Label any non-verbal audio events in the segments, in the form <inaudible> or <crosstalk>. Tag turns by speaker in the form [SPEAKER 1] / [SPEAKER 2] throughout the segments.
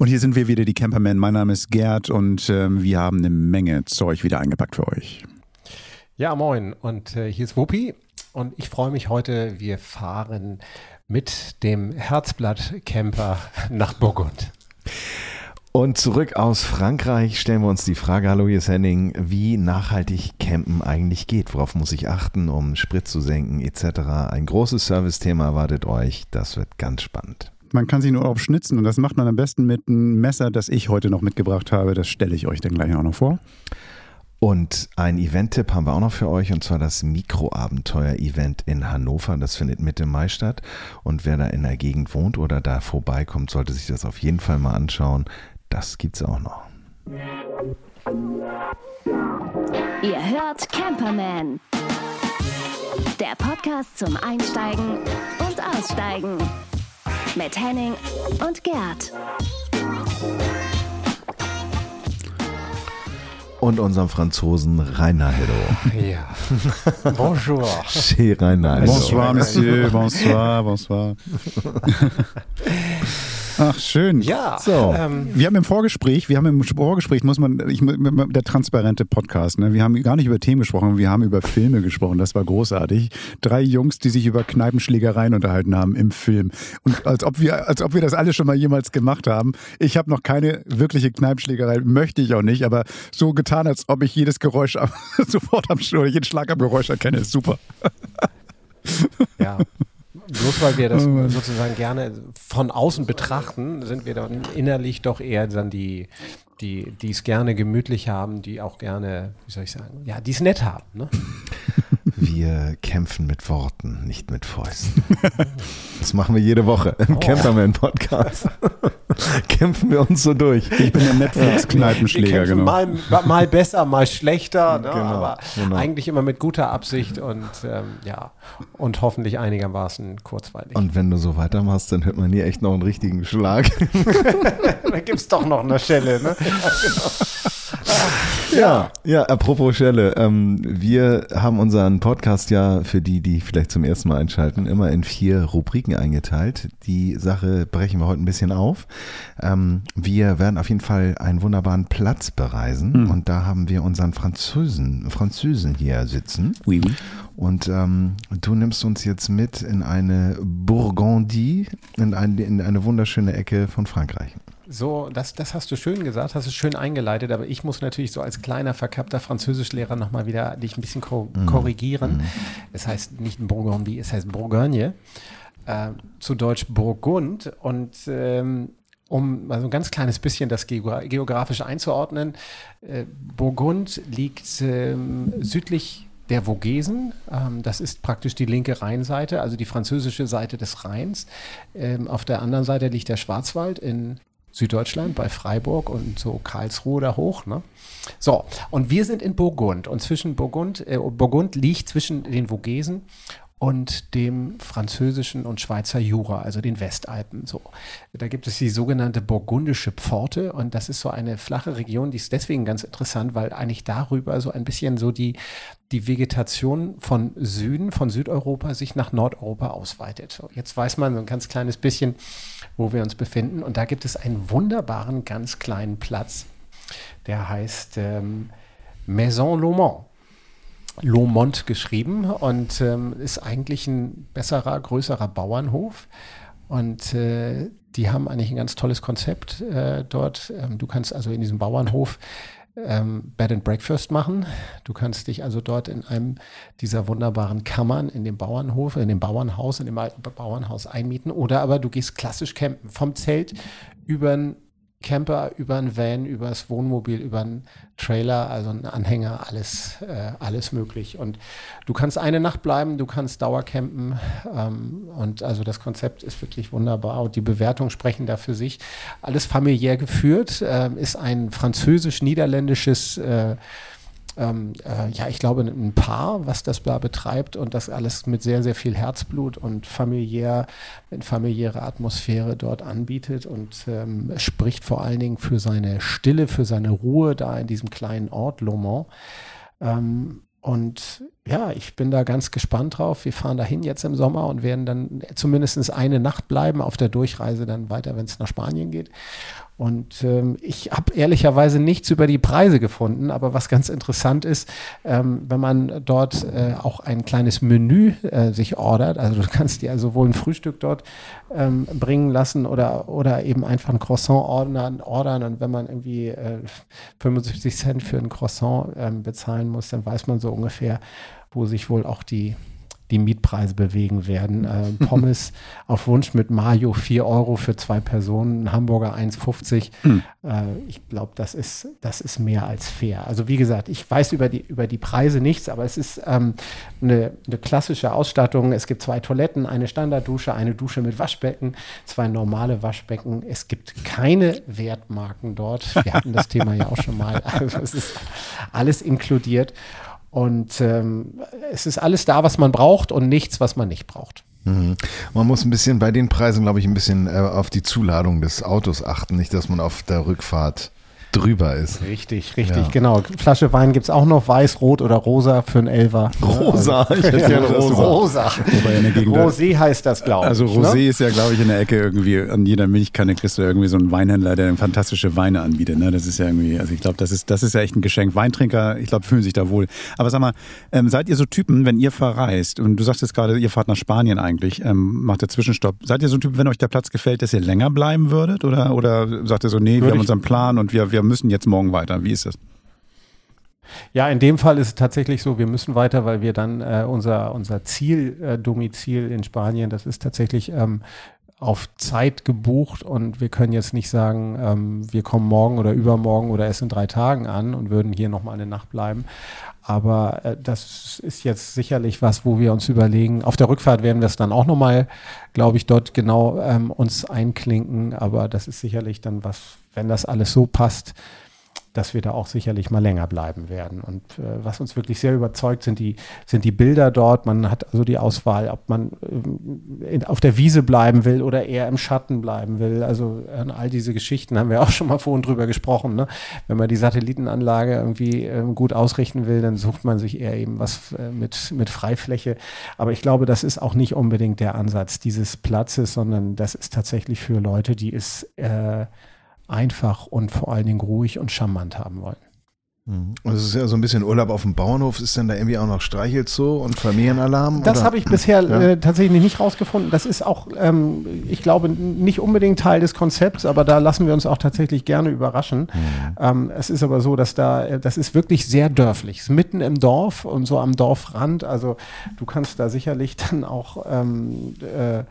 [SPEAKER 1] Und hier sind wir wieder, die Campermen. Mein Name ist Gerd und ähm, wir haben eine Menge Zeug wieder eingepackt für euch.
[SPEAKER 2] Ja, moin. Und äh, hier ist Wuppi. Und ich freue mich heute, wir fahren mit dem Herzblatt-Camper nach Burgund.
[SPEAKER 3] Und zurück aus Frankreich stellen wir uns die Frage, hallo hier ist Henning, wie nachhaltig Campen eigentlich geht. Worauf muss ich achten, um Sprit zu senken etc. Ein großes Service-Thema erwartet euch. Das wird ganz spannend.
[SPEAKER 1] Man kann sich nur Urlaub schnitzen und das macht man am besten mit einem Messer, das ich heute noch mitgebracht habe. Das stelle ich euch dann gleich auch noch vor.
[SPEAKER 3] Und ein Event-Tipp haben wir auch noch für euch, und zwar das Mikroabenteuer-Event in Hannover. Das findet Mitte Mai statt. Und wer da in der Gegend wohnt oder da vorbeikommt, sollte sich das auf jeden Fall mal anschauen. Das gibt's auch noch.
[SPEAKER 4] Ihr hört Camperman. Der Podcast zum Einsteigen und Aussteigen. Mit Henning und Gerd.
[SPEAKER 3] Und unserem Franzosen Reinaldo.
[SPEAKER 2] Ja. <laughs> Bonjour.
[SPEAKER 3] Chez Reinaldo.
[SPEAKER 1] Bonsoir, Monsieur. Bonsoir, bonsoir. <laughs> Ach, schön.
[SPEAKER 2] Ja,
[SPEAKER 3] So.
[SPEAKER 2] ähm,
[SPEAKER 1] Wir haben im Vorgespräch, wir haben im Vorgespräch, muss man, ich, der transparente Podcast, ne? wir haben gar nicht über Themen gesprochen, wir haben über Filme gesprochen, das war großartig. Drei Jungs, die sich über Kneipenschlägereien unterhalten haben im Film. Und als ob wir, als ob wir das alle schon mal jemals gemacht haben. Ich habe noch keine wirkliche Kneipenschlägerei, möchte ich auch nicht, aber so getan, als ob ich jedes Geräusch <laughs> sofort am jeden Schlag am Geräusch erkenne, ist super.
[SPEAKER 2] ja. Bloß weil wir das sozusagen gerne von außen betrachten, sind wir dann innerlich doch eher dann die, die, die es gerne gemütlich haben, die auch gerne, wie soll ich sagen, ja, die es nett haben. Ne?
[SPEAKER 3] Wir kämpfen mit Worten, nicht mit Fäusten. Das machen wir jede Woche im Camperman-Podcast. <laughs> Kämpfen wir uns so durch.
[SPEAKER 1] Ich bin der Netflix-Kneipenschläger, <laughs> genau.
[SPEAKER 2] mal, mal besser, mal schlechter, ne?
[SPEAKER 3] Genau,
[SPEAKER 2] aber
[SPEAKER 3] genau.
[SPEAKER 2] eigentlich immer mit guter Absicht und ähm, ja, und hoffentlich einigermaßen kurzweilig.
[SPEAKER 3] Und wenn du so weitermachst, dann hört man hier echt noch einen richtigen Schlag. <laughs>
[SPEAKER 2] da gibt es doch noch eine Stelle, ne?
[SPEAKER 3] Ja, ja, apropos Schelle. Ähm, wir haben unseren Podcast ja für die, die vielleicht zum ersten Mal einschalten, immer in vier Rubriken eingeteilt. Die Sache brechen wir heute ein bisschen auf. Ähm, wir werden auf jeden Fall einen wunderbaren Platz bereisen und da haben wir unseren Französen, Französen hier sitzen.
[SPEAKER 1] Oui, oui.
[SPEAKER 3] Und ähm, du nimmst uns jetzt mit in eine Bourgondie, in, ein, in eine wunderschöne Ecke von Frankreich.
[SPEAKER 2] So, das, das hast du schön gesagt, hast du schön eingeleitet, aber ich muss natürlich so als kleiner, verkappter Französischlehrer nochmal wieder dich ein bisschen ko korrigieren. Es heißt nicht Bourgogne, es heißt Bourgogne, äh, zu Deutsch Burgund und ähm, um mal so ein ganz kleines bisschen das Geogra geografisch einzuordnen, äh, Burgund liegt ähm, südlich der Vogesen. Ähm, das ist praktisch die linke Rheinseite, also die französische Seite des Rheins. Ähm, auf der anderen Seite liegt der Schwarzwald in Süddeutschland bei Freiburg und so Karlsruhe da hoch. Ne? So, und wir sind in Burgund und zwischen Burgund, äh, Burgund liegt zwischen den Vogesen und dem französischen und Schweizer Jura, also den Westalpen. So, da gibt es die sogenannte burgundische Pforte und das ist so eine flache Region, die ist deswegen ganz interessant, weil eigentlich darüber so ein bisschen so die die Vegetation von Süden, von Südeuropa sich nach Nordeuropa ausweitet. So, jetzt weiß man so ein ganz kleines bisschen, wo wir uns befinden und da gibt es einen wunderbaren ganz kleinen Platz, der heißt ähm, Maison Lomont. Lomont geschrieben und ähm, ist eigentlich ein besserer, größerer Bauernhof. Und äh, die haben eigentlich ein ganz tolles Konzept äh, dort. Ähm, du kannst also in diesem Bauernhof ähm, Bed and Breakfast machen. Du kannst dich also dort in einem dieser wunderbaren Kammern in dem Bauernhof, in dem Bauernhaus, in dem alten Bauernhaus einmieten. Oder aber du gehst klassisch campen. Vom Zelt über ein Camper, über ein Van, über das Wohnmobil, über einen Trailer, also einen Anhänger, alles, äh, alles möglich. Und du kannst eine Nacht bleiben, du kannst Dauercampen. Ähm, und also das Konzept ist wirklich wunderbar und die Bewertungen sprechen da für sich. Alles familiär geführt, ähm, ist ein französisch-niederländisches äh, ähm, äh, ja, ich glaube, ein Paar, was das da betreibt und das alles mit sehr, sehr viel Herzblut und familiär, mit familiärer Atmosphäre dort anbietet und ähm, spricht vor allen Dingen für seine Stille, für seine Ruhe da in diesem kleinen Ort Lomont. Ähm, und ja, ich bin da ganz gespannt drauf. Wir fahren dahin jetzt im Sommer und werden dann zumindest eine Nacht bleiben, auf der Durchreise dann weiter, wenn es nach Spanien geht. Und ähm, ich habe ehrlicherweise nichts über die Preise gefunden, aber was ganz interessant ist, ähm, wenn man dort äh, auch ein kleines Menü äh, sich ordert, also du kannst dir sowohl ein Frühstück dort ähm, bringen lassen oder, oder eben einfach ein Croissant ordern, ordern und wenn man irgendwie äh, 75 Cent für ein Croissant ähm, bezahlen muss, dann weiß man so ungefähr, wo sich wohl auch die die Mietpreise bewegen werden. <laughs> Äh, Pommes auf Wunsch mit Mayo 4 Euro für zwei Personen, ein Hamburger 1,50. Hm. Äh, ich glaube, das ist, das ist mehr als fair. Also wie gesagt, ich weiß über die, über die Preise nichts, aber es ist ähm, eine, eine klassische Ausstattung. Es gibt zwei Toiletten, eine Standarddusche, eine Dusche mit Waschbecken, zwei normale Waschbecken. Es gibt keine Wertmarken dort. Wir hatten das Thema ja auch schon mal. <laughs> Also es ist alles inkludiert. Und ähm, es ist alles da, was man braucht und nichts, was man nicht braucht.
[SPEAKER 3] Mhm. Man muss ein bisschen bei den Preisen, glaube ich, ein bisschen äh, auf die Zuladung des Autos achten, nicht, dass man auf der Rückfahrt drüber ist.
[SPEAKER 2] Richtig, richtig, ja. genau. Flasche Wein gibt es auch noch, weiß, rot oder rosa für einen Elfer.
[SPEAKER 3] Rosa,
[SPEAKER 2] ich hätte <laughs> gerne rosa. Rosa. Rosé heißt das, glaube
[SPEAKER 1] also ich. Also Rosé ne? ist ja, glaube ich, in der Ecke irgendwie, an jeder Milchkanne kriegst du irgendwie so einen Weinhändler, der fantastische Weine anbietet. Ne? Das ist ja irgendwie, also ich glaube, das ist, das ist ja echt ein Geschenk. Weintrinker, ich glaube, fühlen sich da wohl. Aber sag mal, ähm, seid ihr so Typen, wenn ihr verreist, und du sagtest gerade, ihr fahrt nach Spanien eigentlich, ähm, macht der Zwischenstopp, seid ihr so ein Typ, wenn euch der Platz gefällt, dass ihr länger bleiben würdet? Oder, oder sagt ihr so, nee, Würde wir haben unseren Plan und wir, wir wir müssen jetzt morgen weiter. Wie ist das?
[SPEAKER 2] Ja, in dem Fall ist es tatsächlich so, wir müssen weiter, weil wir dann äh, unser, unser Zieldomizil äh, in Spanien, das ist tatsächlich ähm, auf Zeit gebucht und wir können jetzt nicht sagen, ähm, wir kommen morgen oder übermorgen oder erst in drei Tagen an und würden hier nochmal eine Nacht bleiben. Aber äh, das ist jetzt sicherlich was, wo wir uns überlegen. Auf der Rückfahrt werden wir es dann auch nochmal, glaube ich, dort genau ähm, uns einklinken. Aber das ist sicherlich dann was, wenn das alles so passt, dass wir da auch sicherlich mal länger bleiben werden. Und äh, was uns wirklich sehr überzeugt, sind die, sind die Bilder dort. Man hat also die Auswahl, ob man äh, in, auf der Wiese bleiben will oder eher im Schatten bleiben will. Also an all diese Geschichten haben wir auch schon mal vorhin drüber gesprochen. Ne? Wenn man die Satellitenanlage irgendwie äh, gut ausrichten will, dann sucht man sich eher eben was äh, mit, mit Freifläche. Aber ich glaube, das ist auch nicht unbedingt der Ansatz dieses Platzes, sondern das ist tatsächlich für Leute, die es äh, einfach und vor allen Dingen ruhig und charmant haben wollen.
[SPEAKER 3] Mhm. Und es ist ja so ein bisschen Urlaub auf dem Bauernhof. Ist denn da irgendwie auch noch Streichelzoo und Familienalarm?
[SPEAKER 2] Das habe ich bisher ja. äh, tatsächlich nicht rausgefunden. Das ist auch, ähm, ich glaube, nicht unbedingt Teil des Konzepts, aber da lassen wir uns auch tatsächlich gerne überraschen. Mhm. Ähm, es ist aber so, dass da, äh, das ist wirklich sehr dörflich. Es ist mitten im Dorf und so am Dorfrand. Also du kannst da sicherlich dann auch ähm, äh, äh,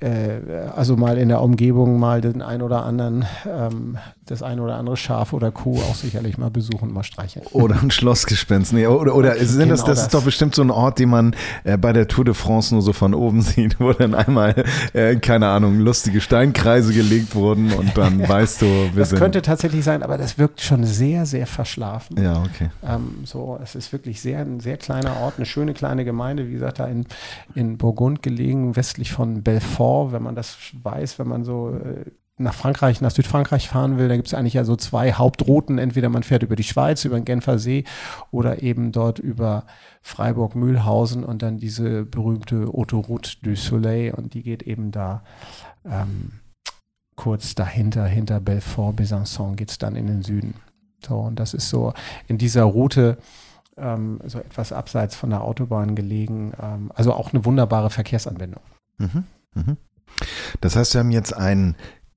[SPEAKER 2] also mal in der Umgebung mal den ein oder anderen, ähm, das ein oder andere Schaf oder Kuh auch sicherlich mal besuchen, mal streicheln.
[SPEAKER 3] Oder ein Schlossgespenst. Nee, oder oder sind genau das, das, das, ist doch bestimmt so ein Ort, den man äh, bei der Tour de France nur so von oben <laughs> sieht, wo dann einmal, äh, keine Ahnung, lustige Steinkreise gelegt wurden und dann <laughs> weißt du, wir
[SPEAKER 2] das
[SPEAKER 3] sind.
[SPEAKER 2] Das könnte tatsächlich sein, aber das wirkt schon sehr, sehr verschlafen.
[SPEAKER 3] Ja, okay.
[SPEAKER 2] Ähm, so, es ist wirklich sehr, ein sehr kleiner Ort, eine schöne kleine Gemeinde, wie gesagt, da in, in Burgund gelegen, westlich von Belfort wenn man das weiß, wenn man so äh, nach Frankreich, nach Südfrankreich fahren will, da gibt es eigentlich ja so zwei Hauptrouten. Entweder man fährt über die Schweiz, über den Genfer See oder eben dort über Freiburg-Mühlhausen und dann diese berühmte Autoroute du Soleil und die geht eben da ähm, kurz dahinter, hinter Belfort, Besançon geht es dann in den Süden. So, und das ist so in dieser Route ähm, so etwas abseits von der Autobahn gelegen. Ähm, also auch eine wunderbare Verkehrsanbindung. Mhm.
[SPEAKER 3] Mhm. Das heißt, wir haben jetzt einen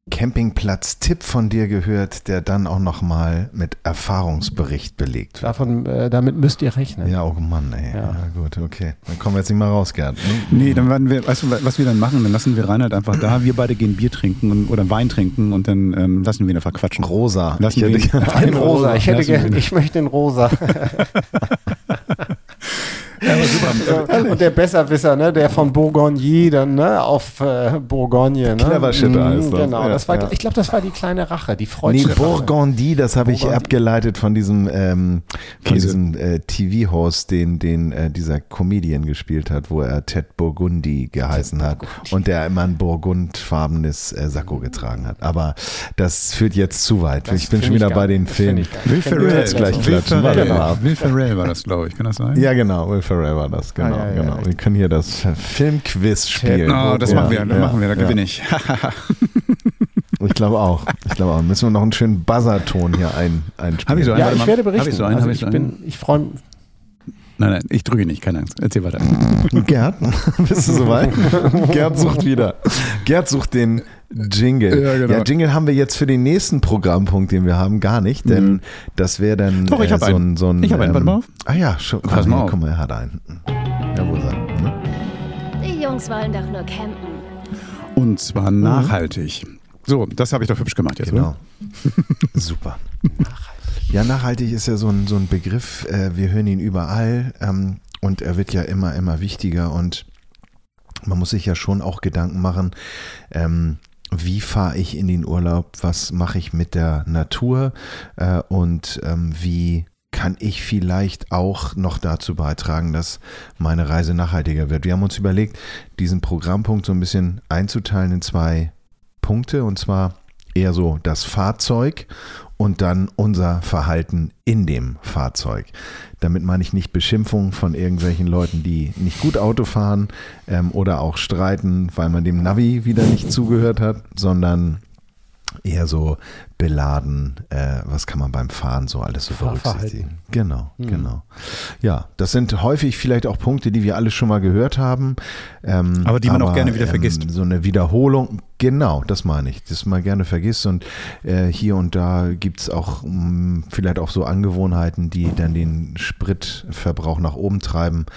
[SPEAKER 3] Campingplatz-Tipp von dir gehört, der dann auch nochmal mit Erfahrungsbericht belegt
[SPEAKER 2] wird. Davon, äh, damit müsst ihr rechnen.
[SPEAKER 3] Ja, oh Mann, ey. Ja. ja. gut, okay. Dann kommen wir jetzt nicht mal raus, Gerd.
[SPEAKER 1] Nee, dann werden wir, weißt du, was wir dann machen? Dann lassen wir Reinhard einfach da. Wir beide gehen Bier trinken und, oder Wein trinken und dann ähm, lassen wir ihn einfach quatschen.
[SPEAKER 3] Rosa.
[SPEAKER 2] Lassen ich hätte gerne <laughs> einen Rosa. Ich hätte gerne, ich möchte den Rosa. <laughs> super. und der Besserwisser, ne, der von Bourgogne dann ne, auf äh, Bourgogne. Ne?
[SPEAKER 3] Clever Shitter
[SPEAKER 2] Mhm,
[SPEAKER 3] heißt das.
[SPEAKER 2] Genau,
[SPEAKER 3] Ja,
[SPEAKER 2] das war,
[SPEAKER 3] ja.
[SPEAKER 2] ich glaube, das war die kleine Rache, die
[SPEAKER 3] Nee,
[SPEAKER 2] Freude.
[SPEAKER 3] Bourgondi, das habe ich abgeleitet von diesem, ähm, von
[SPEAKER 1] Käse.
[SPEAKER 3] diesem äh, TV-Host, den, den äh, dieser Comedian gespielt hat, wo er Ted Burgundy geheißen hat und der immer ein burgundfarbenes äh, Sakko getragen hat. Aber das führt jetzt zu weit.
[SPEAKER 2] Das
[SPEAKER 3] ich bin schon wieder bei den Filmen.
[SPEAKER 1] Ferrell,
[SPEAKER 3] gleich klatschen.
[SPEAKER 1] Will Ferrell war das, glaube ich. Kann das sein?
[SPEAKER 3] Ja, genau, Will Ferrell war das, genau,
[SPEAKER 2] ja, ja,
[SPEAKER 3] genau. Wir können hier das Filmquiz spielen.
[SPEAKER 1] Oh, das
[SPEAKER 3] Ja,
[SPEAKER 1] machen wir, das machen wir, da
[SPEAKER 3] ja.
[SPEAKER 1] gewinne ich. <laughs> <laughs>
[SPEAKER 3] Ich glaube auch. Ich glaube auch. Müssen wir noch einen schönen Buzzerton hier ein, einspielen.
[SPEAKER 1] Hab ich so einen?
[SPEAKER 2] Ja, ich werde
[SPEAKER 1] Hab
[SPEAKER 2] berichten.
[SPEAKER 1] ich so einen?
[SPEAKER 2] also
[SPEAKER 1] Hab ich
[SPEAKER 2] ich,
[SPEAKER 1] so einen?
[SPEAKER 2] bin, ich freue mich.
[SPEAKER 1] Nein, nein, ich drücke nicht, keine Angst. Erzähl weiter.
[SPEAKER 3] Gerd, <laughs> bist du soweit? Gerd sucht wieder. Gerd sucht den Jingle.
[SPEAKER 1] Ja, genau.
[SPEAKER 3] Ja, Jingle haben wir jetzt für den nächsten Programmpunkt, den wir haben, gar nicht, denn das wäre dann
[SPEAKER 1] Mhm. Doch, ich hab
[SPEAKER 3] so,
[SPEAKER 1] einen.
[SPEAKER 3] ein, so ein.
[SPEAKER 1] Ich hab einen, warte mal auf.
[SPEAKER 3] Ah ja, schon.
[SPEAKER 1] Pass
[SPEAKER 3] ah,
[SPEAKER 1] mal auf.
[SPEAKER 3] Guck mal, er hat einen. Ja, wo ist er? Hm?
[SPEAKER 4] Die Jungs wollen doch nur campen.
[SPEAKER 1] Und zwar nachhaltig. So, das habe ich doch hübsch gemacht jetzt,
[SPEAKER 3] Genau.
[SPEAKER 1] oder? <laughs>
[SPEAKER 3] Super. Ja, nachhaltig ist ja so ein, so ein Begriff, äh, wir hören ihn überall ähm, und er wird ja immer, immer wichtiger und man muss sich ja schon auch Gedanken machen, ähm, wie fahre ich in den Urlaub, was mache ich mit der Natur äh, und ähm, wie kann ich vielleicht auch noch dazu beitragen, dass meine Reise nachhaltiger wird. Wir haben uns überlegt, diesen Programmpunkt so ein bisschen einzuteilen in zwei Punkte und zwar eher so das Fahrzeug und dann unser Verhalten in dem Fahrzeug. Damit meine ich nicht Beschimpfungen von irgendwelchen Leuten, die nicht gut Auto fahren ähm, oder auch streiten, weil man dem Navi wieder nicht zugehört hat, sondern eher so beladen, äh, was kann man beim Fahren so alles so berücksichtigen. Genau, genau. Ja, das sind häufig vielleicht auch Punkte, die wir alle schon mal gehört haben. Ähm,
[SPEAKER 1] Aber die man auch gerne wieder vergisst.
[SPEAKER 3] So eine Wiederholung, genau, das meine ich, das man gerne vergisst. Und äh, hier und da gibt's auch mh, vielleicht auch so Angewohnheiten, die dann den Spritverbrauch nach oben treiben.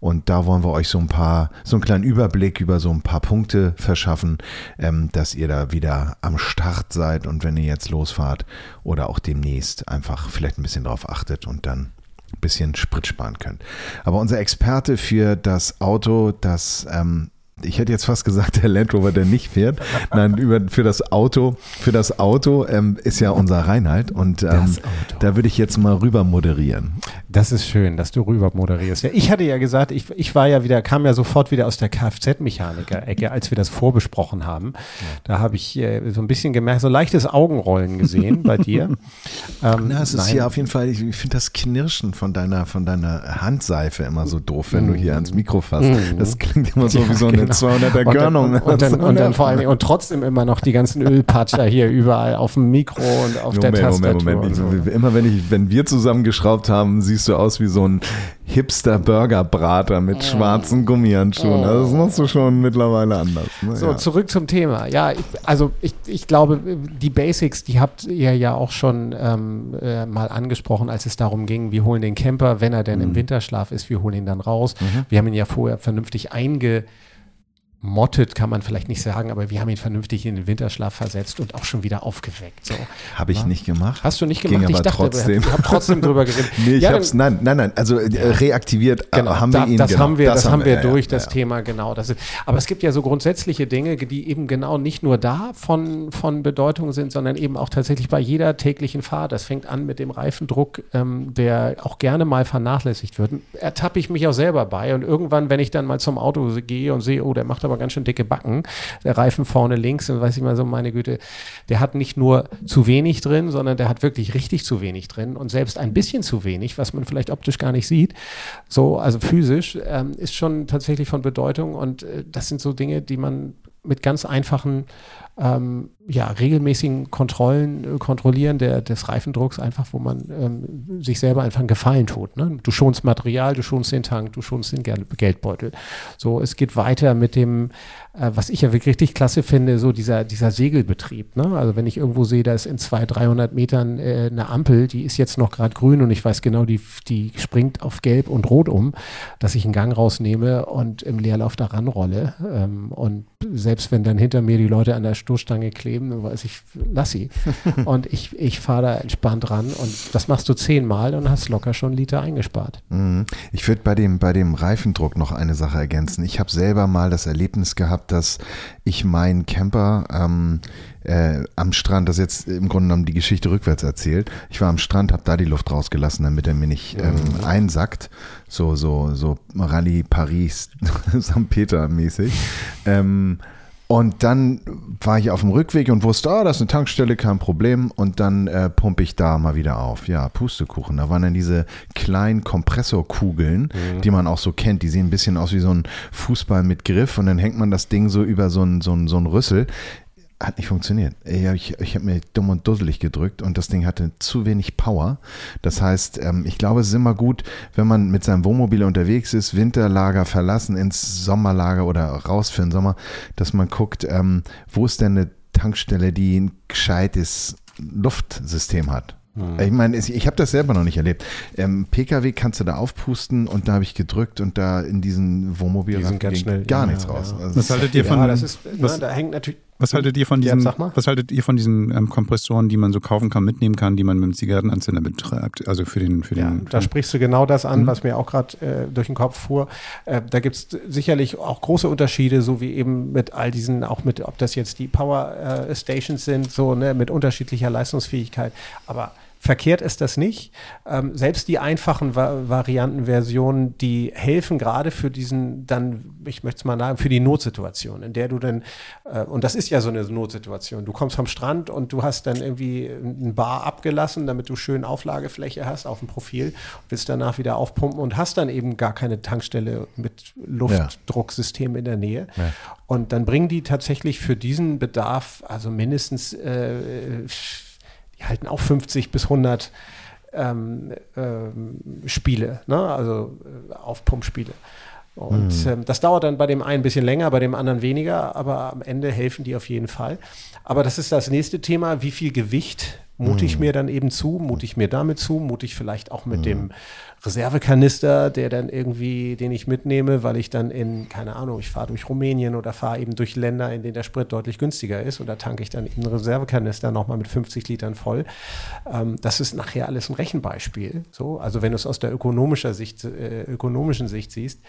[SPEAKER 3] Und da wollen wir euch so ein paar, so einen kleinen Überblick über so ein paar Punkte verschaffen, ähm, dass ihr da wieder am Start seid und wenn ihr jetzt losfahrt oder auch demnächst einfach vielleicht ein bisschen drauf achtet und dann ein bisschen Sprit sparen könnt. Aber unser Experte für das Auto, das ähm, ich hätte jetzt fast gesagt, der Land Rover, der nicht fährt. <laughs> Nein, über, für das Auto, für das Auto ähm, ist ja unser Reinhalt und ähm, da würde ich jetzt mal rüber moderieren.
[SPEAKER 2] Das ist schön, dass du rüber moderierst. Ja, ich hatte ja gesagt, ich, ich war ja wieder, kam ja sofort wieder aus der Kfz-Mechaniker-Ecke, als wir das vorbesprochen haben. Da habe ich äh, so ein bisschen gemerkt, so leichtes Augenrollen gesehen bei dir. Ähm, <laughs>
[SPEAKER 3] Na, es ist
[SPEAKER 2] nein.
[SPEAKER 3] hier auf jeden Fall, ich, ich finde das Knirschen von deiner, von deiner Handseife immer so doof, wenn du hier ans Mikro fasst. Das klingt immer so
[SPEAKER 2] Mm. Ja,
[SPEAKER 3] wie so eine
[SPEAKER 2] genau.
[SPEAKER 3] 200er
[SPEAKER 2] Und dann-
[SPEAKER 3] Görnung.
[SPEAKER 2] Und, und, dann, <laughs> und dann vor Dingen, und trotzdem immer noch die ganzen Ölpatscher hier überall auf dem Mikro und auf der
[SPEAKER 3] Moment,
[SPEAKER 2] Tastatur.
[SPEAKER 3] Moment, Moment.
[SPEAKER 2] so.
[SPEAKER 3] Immer wenn ich, wenn wir zusammengeschraubt haben, siehst du aus wie so ein hipster Burgerbrater mit schwarzen Gummihandschuhen. Also das machst du schon mittlerweile anders. Ne?
[SPEAKER 2] So,
[SPEAKER 3] ja.
[SPEAKER 2] zurück zum Thema. Ja, ich, also ich, ich glaube, die Basics, die habt ihr ja auch schon ähm, äh, mal angesprochen, als es darum ging, wir holen den Camper, wenn er denn im Winterschlaf ist, wir holen ihn dann raus. Wir haben ihn ja vorher vernünftig einge mottet kann man vielleicht nicht sagen, aber wir haben ihn vernünftig in den Winterschlaf versetzt und auch schon wieder aufgeweckt. So.
[SPEAKER 3] Habe ich nicht gemacht.
[SPEAKER 2] Hast du nicht
[SPEAKER 3] Ging
[SPEAKER 2] gemacht? ich
[SPEAKER 3] aber
[SPEAKER 2] dachte,
[SPEAKER 3] trotzdem.
[SPEAKER 2] ich habe trotzdem drüber <laughs> geredet.
[SPEAKER 3] Nee, ich
[SPEAKER 2] Ja,
[SPEAKER 3] hab's, nein, nein, nein, also äh, reaktiviert
[SPEAKER 2] Genau,
[SPEAKER 3] haben
[SPEAKER 2] da,
[SPEAKER 3] wir ihn.
[SPEAKER 2] das
[SPEAKER 3] genau,
[SPEAKER 2] haben wir, das, haben wir
[SPEAKER 3] ja,
[SPEAKER 2] durch
[SPEAKER 3] ja,
[SPEAKER 2] das
[SPEAKER 3] ja.
[SPEAKER 2] Thema, genau. Das ist, aber es gibt ja so grundsätzliche Dinge, die eben genau nicht nur da von, von Bedeutung sind, sondern eben auch tatsächlich bei jeder täglichen Fahrt. Das fängt an mit dem Reifendruck, ähm, der auch gerne mal vernachlässigt wird. Ertappe ich mich auch selber bei und irgendwann, wenn ich dann mal zum Auto gehe und sehe, oh, der macht aber ganz schön dicke Backen, der Reifen vorne links, dann weiß ich mal so, meine Güte, der hat nicht nur zu wenig drin, sondern der hat wirklich richtig zu wenig drin. Und selbst ein bisschen zu wenig, was man vielleicht optisch gar nicht sieht, so, also physisch, ähm, ist schon tatsächlich von Bedeutung. Und äh, das sind so Dinge, die man mit ganz einfachen, ähm, ja, regelmäßigen Kontrollen, äh, Kontrollieren der, des Reifendrucks einfach, wo man ähm, sich selber einfach einen Gefallen tut. Ne? Du schonst Material, du schonst den Tank, du schonst den Gel Geldbeutel. So, es geht weiter mit dem, äh, was ich ja wirklich richtig klasse finde, so dieser, dieser Segelbetrieb. Ne? Also wenn ich irgendwo sehe, da ist in 200, 300 Metern äh, eine Ampel, die ist jetzt noch gerade grün und ich weiß genau, die, die springt auf gelb und rot um, dass ich einen Gang rausnehme und im Leerlauf daran rolle. Ähm, und selbst wenn dann hinter mir die Leute an der, St- Stoßstange kleben, dann weiß ich, lass sie. <laughs> und ich, ich fahre da entspannt ran und das machst du zehnmal und hast locker schon Liter eingespart.
[SPEAKER 3] Mhm. Ich würde bei dem, bei dem Reifendruck noch eine Sache ergänzen. Ich habe selber mal das Erlebnis gehabt, dass ich meinen Camper ähm, äh, am Strand, das jetzt im Grunde genommen die Geschichte rückwärts erzählt. Ich war am Strand, habe da die Luft rausgelassen, damit er mir nicht ähm, mhm. einsackt. So, so, so Rallye Paris, <laughs> St. Peter mäßig. Ähm, und dann war ich auf dem Rückweg und wusste, ah, oh, das ist eine Tankstelle, kein Problem. Und dann äh, pumpe ich da mal wieder auf. Ja, Pustekuchen. Da waren dann diese kleinen Kompressorkugeln, mhm. die man auch so kennt. Die sehen ein bisschen aus wie so ein Fußball mit Griff. Und dann hängt man das Ding so über so ein, so ein, so ein Rüssel hat nicht funktioniert. Ich, ich habe mir dumm und dusselig gedrückt und das Ding hatte zu wenig Power. Das heißt, ähm, ich glaube, es ist immer gut, wenn man mit seinem Wohnmobil unterwegs ist, Winterlager verlassen ins Sommerlager oder raus für den Sommer, dass man guckt, ähm, wo ist denn eine Tankstelle, die ein gescheites Luftsystem hat. Hm. Ich meine, ich habe das selber noch nicht erlebt. Ähm, PKW kannst du da aufpusten und da habe ich gedrückt und da in diesen Wohnmobil
[SPEAKER 2] die ganz schnell,
[SPEAKER 3] gar ja, nichts raus.
[SPEAKER 1] Ja. Also was haltet <laughs> ihr von?
[SPEAKER 2] Ja, das ist, was, da hängt natürlich.
[SPEAKER 1] Was haltet ihr von diesen? was haltet ihr von diesen ähm, Kompressoren, die man so kaufen kann, mitnehmen kann, die man mit dem Zigarettenanzünder betreibt? Also für den, für
[SPEAKER 2] ja,
[SPEAKER 1] den.
[SPEAKER 2] Da sprichst du genau das an, mhm. was mir auch gerade äh, durch den Kopf fuhr. Äh, da gibt es sicherlich auch große Unterschiede, so wie eben mit all diesen, auch mit, ob das jetzt die Power äh, Stations sind, so ne, mit unterschiedlicher Leistungsfähigkeit. Aber Verkehrt ist das nicht. Ähm, selbst die einfachen Va Variantenversionen, die helfen gerade für diesen dann, ich möchte es mal sagen, für die Notsituation, in der du dann, äh, und das ist ja so eine Notsituation, du kommst vom Strand und du hast dann irgendwie ein Bar abgelassen, damit du schön Auflagefläche hast auf dem Profil, willst danach wieder aufpumpen und hast dann eben gar keine Tankstelle mit Luftdrucksystem in der Nähe. Ja. Und dann bringen die tatsächlich für diesen Bedarf, also mindestens äh, die halten auch 50 bis 100 ähm, ähm, Spiele, ne? also äh, Aufpumpspiele. Und mhm. ähm, das dauert dann bei dem einen ein bisschen länger, bei dem anderen weniger, aber am Ende helfen die auf jeden Fall. Aber das ist das nächste Thema, wie viel Gewicht mute ich mhm. mir dann eben zu, mute ich mir damit zu, mute ich vielleicht auch mit mhm. dem Reservekanister, der dann irgendwie, den ich mitnehme, weil ich dann in, keine Ahnung, ich fahre durch Rumänien oder fahre eben durch Länder, in denen der Sprit deutlich günstiger ist und da tanke ich dann eben einen Reservekanister nochmal mit 50 Litern voll. Ähm, das ist nachher alles ein Rechenbeispiel. So, also wenn du es aus der ökonomischer Sicht, äh, ökonomischen Sicht siehst.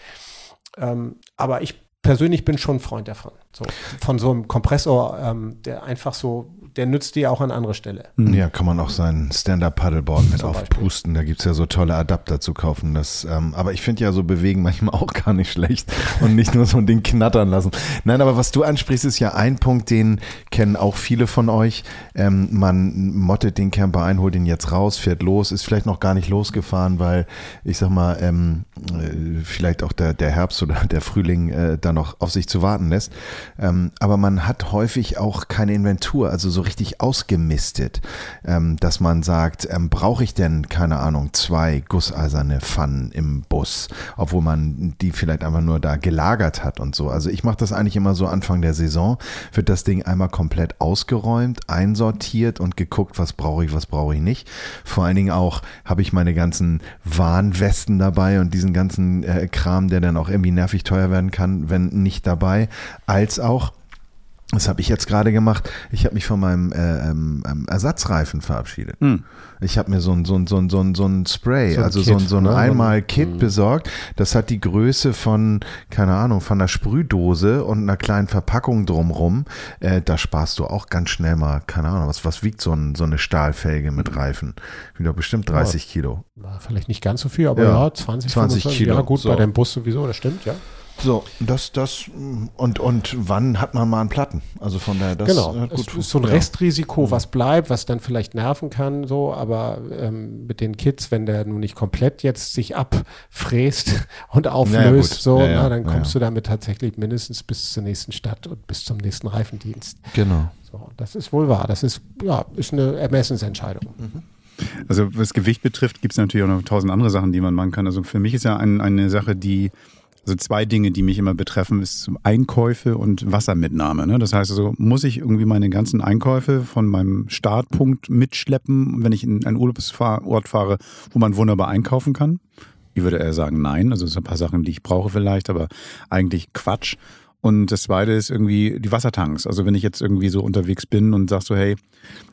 [SPEAKER 2] Ähm, aber ich persönlich bin schon ein Freund davon. So, von so einem Kompressor, ähm, der einfach so der nützt dir auch an andere Stelle.
[SPEAKER 3] Mhm. Ja, kann man auch sein Stand-Up-Paddleboard mit Zum aufpusten. Beispiel. Da gibt es ja so tolle Adapter zu kaufen. Das, ähm, aber ich finde ja so bewegen manchmal <laughs> auch gar nicht schlecht und nicht nur so ein Ding knattern lassen. Nein, aber was du ansprichst, ist ja ein Punkt, den kennen auch viele von euch. Ähm, man mottet den Camper ein, holt ihn jetzt raus, fährt los, ist vielleicht noch gar nicht losgefahren, weil ich sag mal, ähm, äh, vielleicht auch der, der Herbst oder der Frühling äh, da noch auf sich zu warten lässt. Ähm, aber man hat häufig auch keine Inventur, also so so richtig ausgemistet, ähm, dass man sagt, ähm, brauche ich denn, keine Ahnung, zwei gusseiserne Pfannen im Bus, obwohl man die vielleicht einfach nur da gelagert hat und so. Also ich mache das eigentlich immer so Anfang der Saison, wird das Ding einmal komplett ausgeräumt, einsortiert und geguckt, was brauche ich, was brauche ich nicht. Vor allen Dingen auch habe ich meine ganzen Warnwesten dabei und diesen ganzen äh, Kram, der dann auch irgendwie nervig teuer werden kann, wenn nicht dabei, als auch das habe ich jetzt gerade gemacht. Ich habe mich von meinem äh, ähm, ähm, Ersatzreifen verabschiedet. Hm. Ich habe mir so ein, so ein, so ein, so ein, so ein Spray, so ein also Kit, so ein, so ein ne? Einmal-Kit hm. besorgt. Das hat die Größe von, keine Ahnung, von einer Sprühdose und einer kleinen Verpackung drumrum. Äh, da sparst du auch ganz schnell mal, keine Ahnung, was, was wiegt so, ein, so eine Stahlfelge mit hm. Reifen? Wieder bestimmt 30 ja, Kilo.
[SPEAKER 2] Vielleicht nicht ganz so viel, aber ja, ja 20, 20 Kilo. Ja, gut, so. bei deinem Bus sowieso, das stimmt, ja.
[SPEAKER 3] So, das, das, und, und wann hat man mal einen Platten? Also von daher, das
[SPEAKER 2] genau. gut. ist so ein Restrisiko, mhm. was bleibt, was dann vielleicht nerven kann, so, aber ähm, mit den Kids, wenn der nun nicht komplett jetzt sich abfräst <laughs> und auflöst, ja, so, ja, ja, na, dann kommst du damit tatsächlich mindestens bis zur nächsten Stadt und bis zum nächsten Reifendienst.
[SPEAKER 3] Genau.
[SPEAKER 2] So, das ist wohl wahr. Das ist, ja, ist eine Ermessensentscheidung. Mhm.
[SPEAKER 1] Also was Gewicht betrifft, gibt es natürlich auch noch tausend andere Sachen, die man machen kann. Also für mich ist ja ein, eine Sache, die also zwei Dinge, die mich immer betreffen, ist Einkäufe und Wassermitnahme. Ne? Das heißt also, muss ich irgendwie meine ganzen Einkäufe von meinem Startpunkt mitschleppen, wenn ich in einen Urlaubsort fahre, wo man wunderbar einkaufen kann? Ich würde eher sagen, nein. Also es sind ein paar Sachen, die ich brauche vielleicht, aber eigentlich Quatsch. Und das zweite ist irgendwie die Wassertanks. Also wenn ich jetzt irgendwie so unterwegs bin und sag so, hey,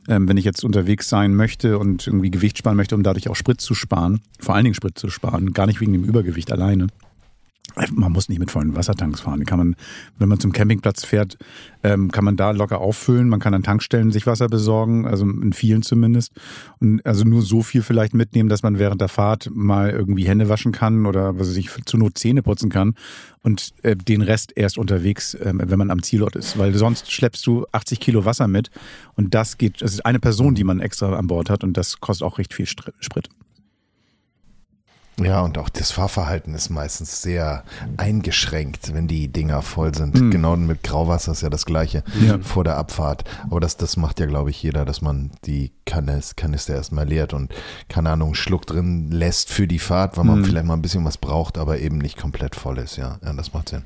[SPEAKER 1] ähm, wenn ich jetzt unterwegs sein möchte und irgendwie Gewicht sparen möchte, um dadurch auch Sprit zu sparen, vor allen Dingen Sprit zu sparen, gar nicht wegen dem Übergewicht alleine, man muss nicht mit vollen Wassertanks fahren. Kann man, wenn man zum Campingplatz fährt, ähm, kann man da locker auffüllen. Man kann an Tankstellen sich Wasser besorgen, also in vielen zumindest. Und also nur so viel vielleicht mitnehmen, dass man während der Fahrt mal irgendwie Hände waschen kann oder was weiß ich, zur Not Zähne putzen kann. Und äh, den Rest erst unterwegs, äh, wenn man am Zielort ist. Weil sonst schleppst du 80 Kilo Wasser mit und das geht, das ist eine Person, die man extra an Bord hat und das kostet auch recht viel Sprit.
[SPEAKER 3] Ja, und auch das Fahrverhalten ist meistens sehr eingeschränkt, wenn die Dinger voll sind. Mhm. Genau mit Grauwasser ist ja das gleiche ja. vor der Abfahrt. Aber das, das macht ja, glaube ich, jeder, dass man die Kanis, Kanister erstmal leert und, keine Ahnung, einen Schluck drin lässt für die Fahrt, weil man mhm. vielleicht mal ein bisschen was braucht, aber eben nicht komplett voll ist. Ja, ja das macht Sinn.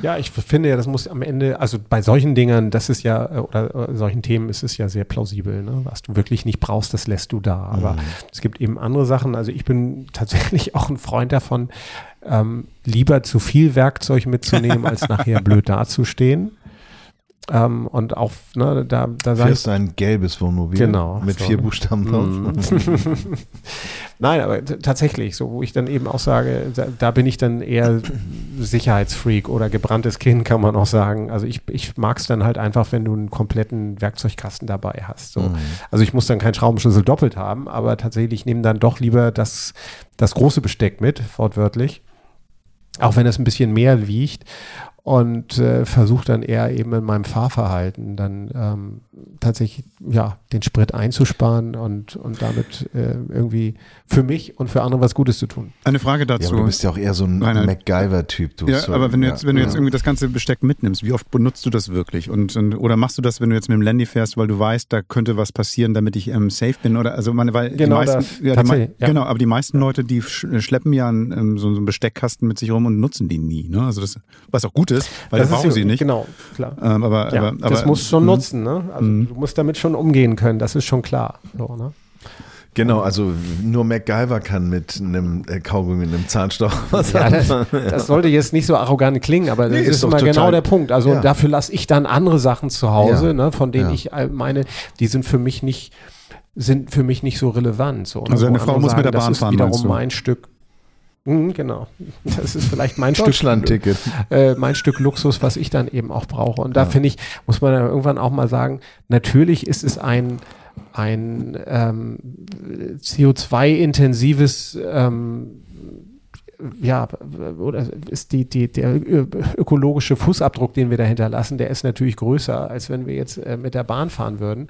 [SPEAKER 2] Ja, ich finde ja, das muss am Ende, also bei solchen Dingern, das ist ja, äh, oder äh, solchen Themen ist es ja sehr plausibel. Ne? Was du wirklich nicht brauchst, das lässt du da. Aber mhm. es gibt eben andere Sachen. Also ich bin tatsächlich <laughs> auch ein Freund davon, ähm, lieber zu viel Werkzeug mitzunehmen, als nachher blöd dazustehen. Ähm, und auch, ne, da, da
[SPEAKER 3] Fährst du ein gelbes Wohnmobil
[SPEAKER 2] genau,
[SPEAKER 3] mit so. vier Buchstaben drauf.
[SPEAKER 2] Mm. <laughs> Nein, aber tatsächlich, so wo ich dann eben auch sage, da, da, bin ich dann eher Sicherheitsfreak oder gebranntes Kind, kann man auch sagen. Also ich, ich mag es dann halt einfach, wenn du einen kompletten Werkzeugkasten dabei hast. So. Mhm. Also ich muss dann keinen Schraubenschlüssel doppelt haben, aber tatsächlich nehme dann doch lieber das, das große Besteck mit, wortwörtlich. Auch wenn es ein bisschen mehr wiegt und äh, versuche dann eher eben in meinem Fahrverhalten dann ähm, tatsächlich ja den Sprit einzusparen und, und damit äh, irgendwie für mich und für andere was Gutes zu tun.
[SPEAKER 1] Eine Frage dazu. Ja,
[SPEAKER 3] du bist ja auch eher so ein MacGyver-Typ.
[SPEAKER 1] Ja,
[SPEAKER 3] so,
[SPEAKER 1] aber wenn du jetzt, wenn du jetzt irgendwie das ganze Besteck mitnimmst, wie oft benutzt du das wirklich? Und, und oder machst du das, wenn du jetzt mit dem Landy fährst, weil du weißt, da könnte was passieren, damit ich ähm, safe bin? Oder also meine, weil
[SPEAKER 2] genau
[SPEAKER 1] die meisten, ja, die mei genau, aber die meisten Leute, die schleppen ja einen, ähm, so, so einen Besteckkasten mit sich rum und nutzen die nie. Ne? Also das, was auch gut ist, weil das brauchen sie nicht.
[SPEAKER 2] Genau, klar.
[SPEAKER 1] Ähm, aber,
[SPEAKER 2] ja,
[SPEAKER 1] aber, aber,
[SPEAKER 2] das musst du schon mh. nutzen. Ne? Also mh. du musst damit schon umgehen können. Das ist schon klar. So, ne?
[SPEAKER 3] Genau, also nur MacGyver kann mit einem äh, Kaugummi, mit einem Zahnstocher <laughs> was
[SPEAKER 2] ja, das, das, sollte jetzt nicht so arrogant klingen, aber das nee, ist, ist immer genau der Punkt. Also ja. dafür lasse ich dann andere Sachen zu Hause, ja. ne, von denen ich äh, meine, die sind für mich nicht sind für mich nicht so relevant. So.
[SPEAKER 1] Also eine Frau muss sagen, mit der Bahn fahren,
[SPEAKER 2] Das ist wiederum mein Stück Mhm, genau. Das ist vielleicht mein
[SPEAKER 3] Deutschland-Ticket.
[SPEAKER 2] Äh, mein Stück Luxus, was ich dann eben auch brauche. Und da ja. finde ich, muss man dann irgendwann auch mal sagen, natürlich ist es ein, ein ähm, CO2-intensives ähm, ja, oder ist die, die, der ökologische Fußabdruck, den wir da hinterlassen, der ist natürlich größer, als wenn wir jetzt äh, mit der Bahn fahren würden.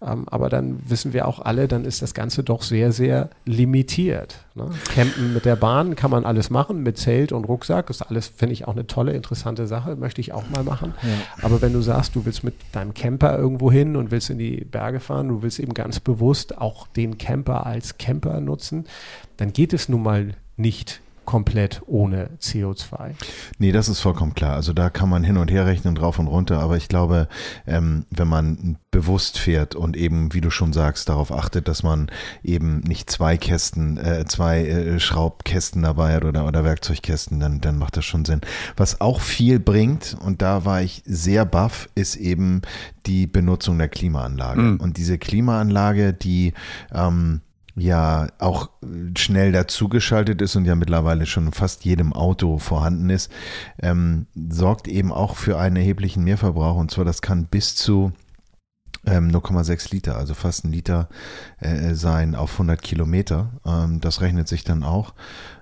[SPEAKER 2] Ähm, aber dann wissen wir auch alle, dann ist das Ganze doch sehr, sehr limitiert. Ne? Campen mit der Bahn kann man alles machen, mit Zelt und Rucksack. Das ist alles, finde ich, auch eine tolle, interessante Sache. Möchte ich auch mal machen. Ja. Aber wenn du sagst, du willst mit deinem Camper irgendwo hin und willst in die Berge fahren, du willst eben ganz bewusst auch den Camper als Camper nutzen, dann geht es nun mal nicht komplett ohne CO2.
[SPEAKER 3] Nee, das ist vollkommen klar. Also da kann man hin und her rechnen, drauf und runter. Aber ich glaube, ähm, wenn man bewusst fährt und eben, wie du schon sagst, darauf achtet, dass man eben nicht zwei Kästen, äh, zwei äh, Schraubkästen dabei hat oder, oder Werkzeugkästen, dann, dann macht das schon Sinn. Was auch viel bringt, und da war ich sehr baff, ist eben die Benutzung der Klimaanlage. Mhm. Und diese Klimaanlage, die ähm, ja auch schnell dazugeschaltet ist und ja mittlerweile schon fast jedem Auto vorhanden ist, ähm, sorgt eben auch für einen erheblichen Mehrverbrauch. Und zwar, das kann bis zu ähm, 0,6 Liter, also fast ein Liter äh, sein auf 100 Kilometer. Ähm, das rechnet sich dann auch.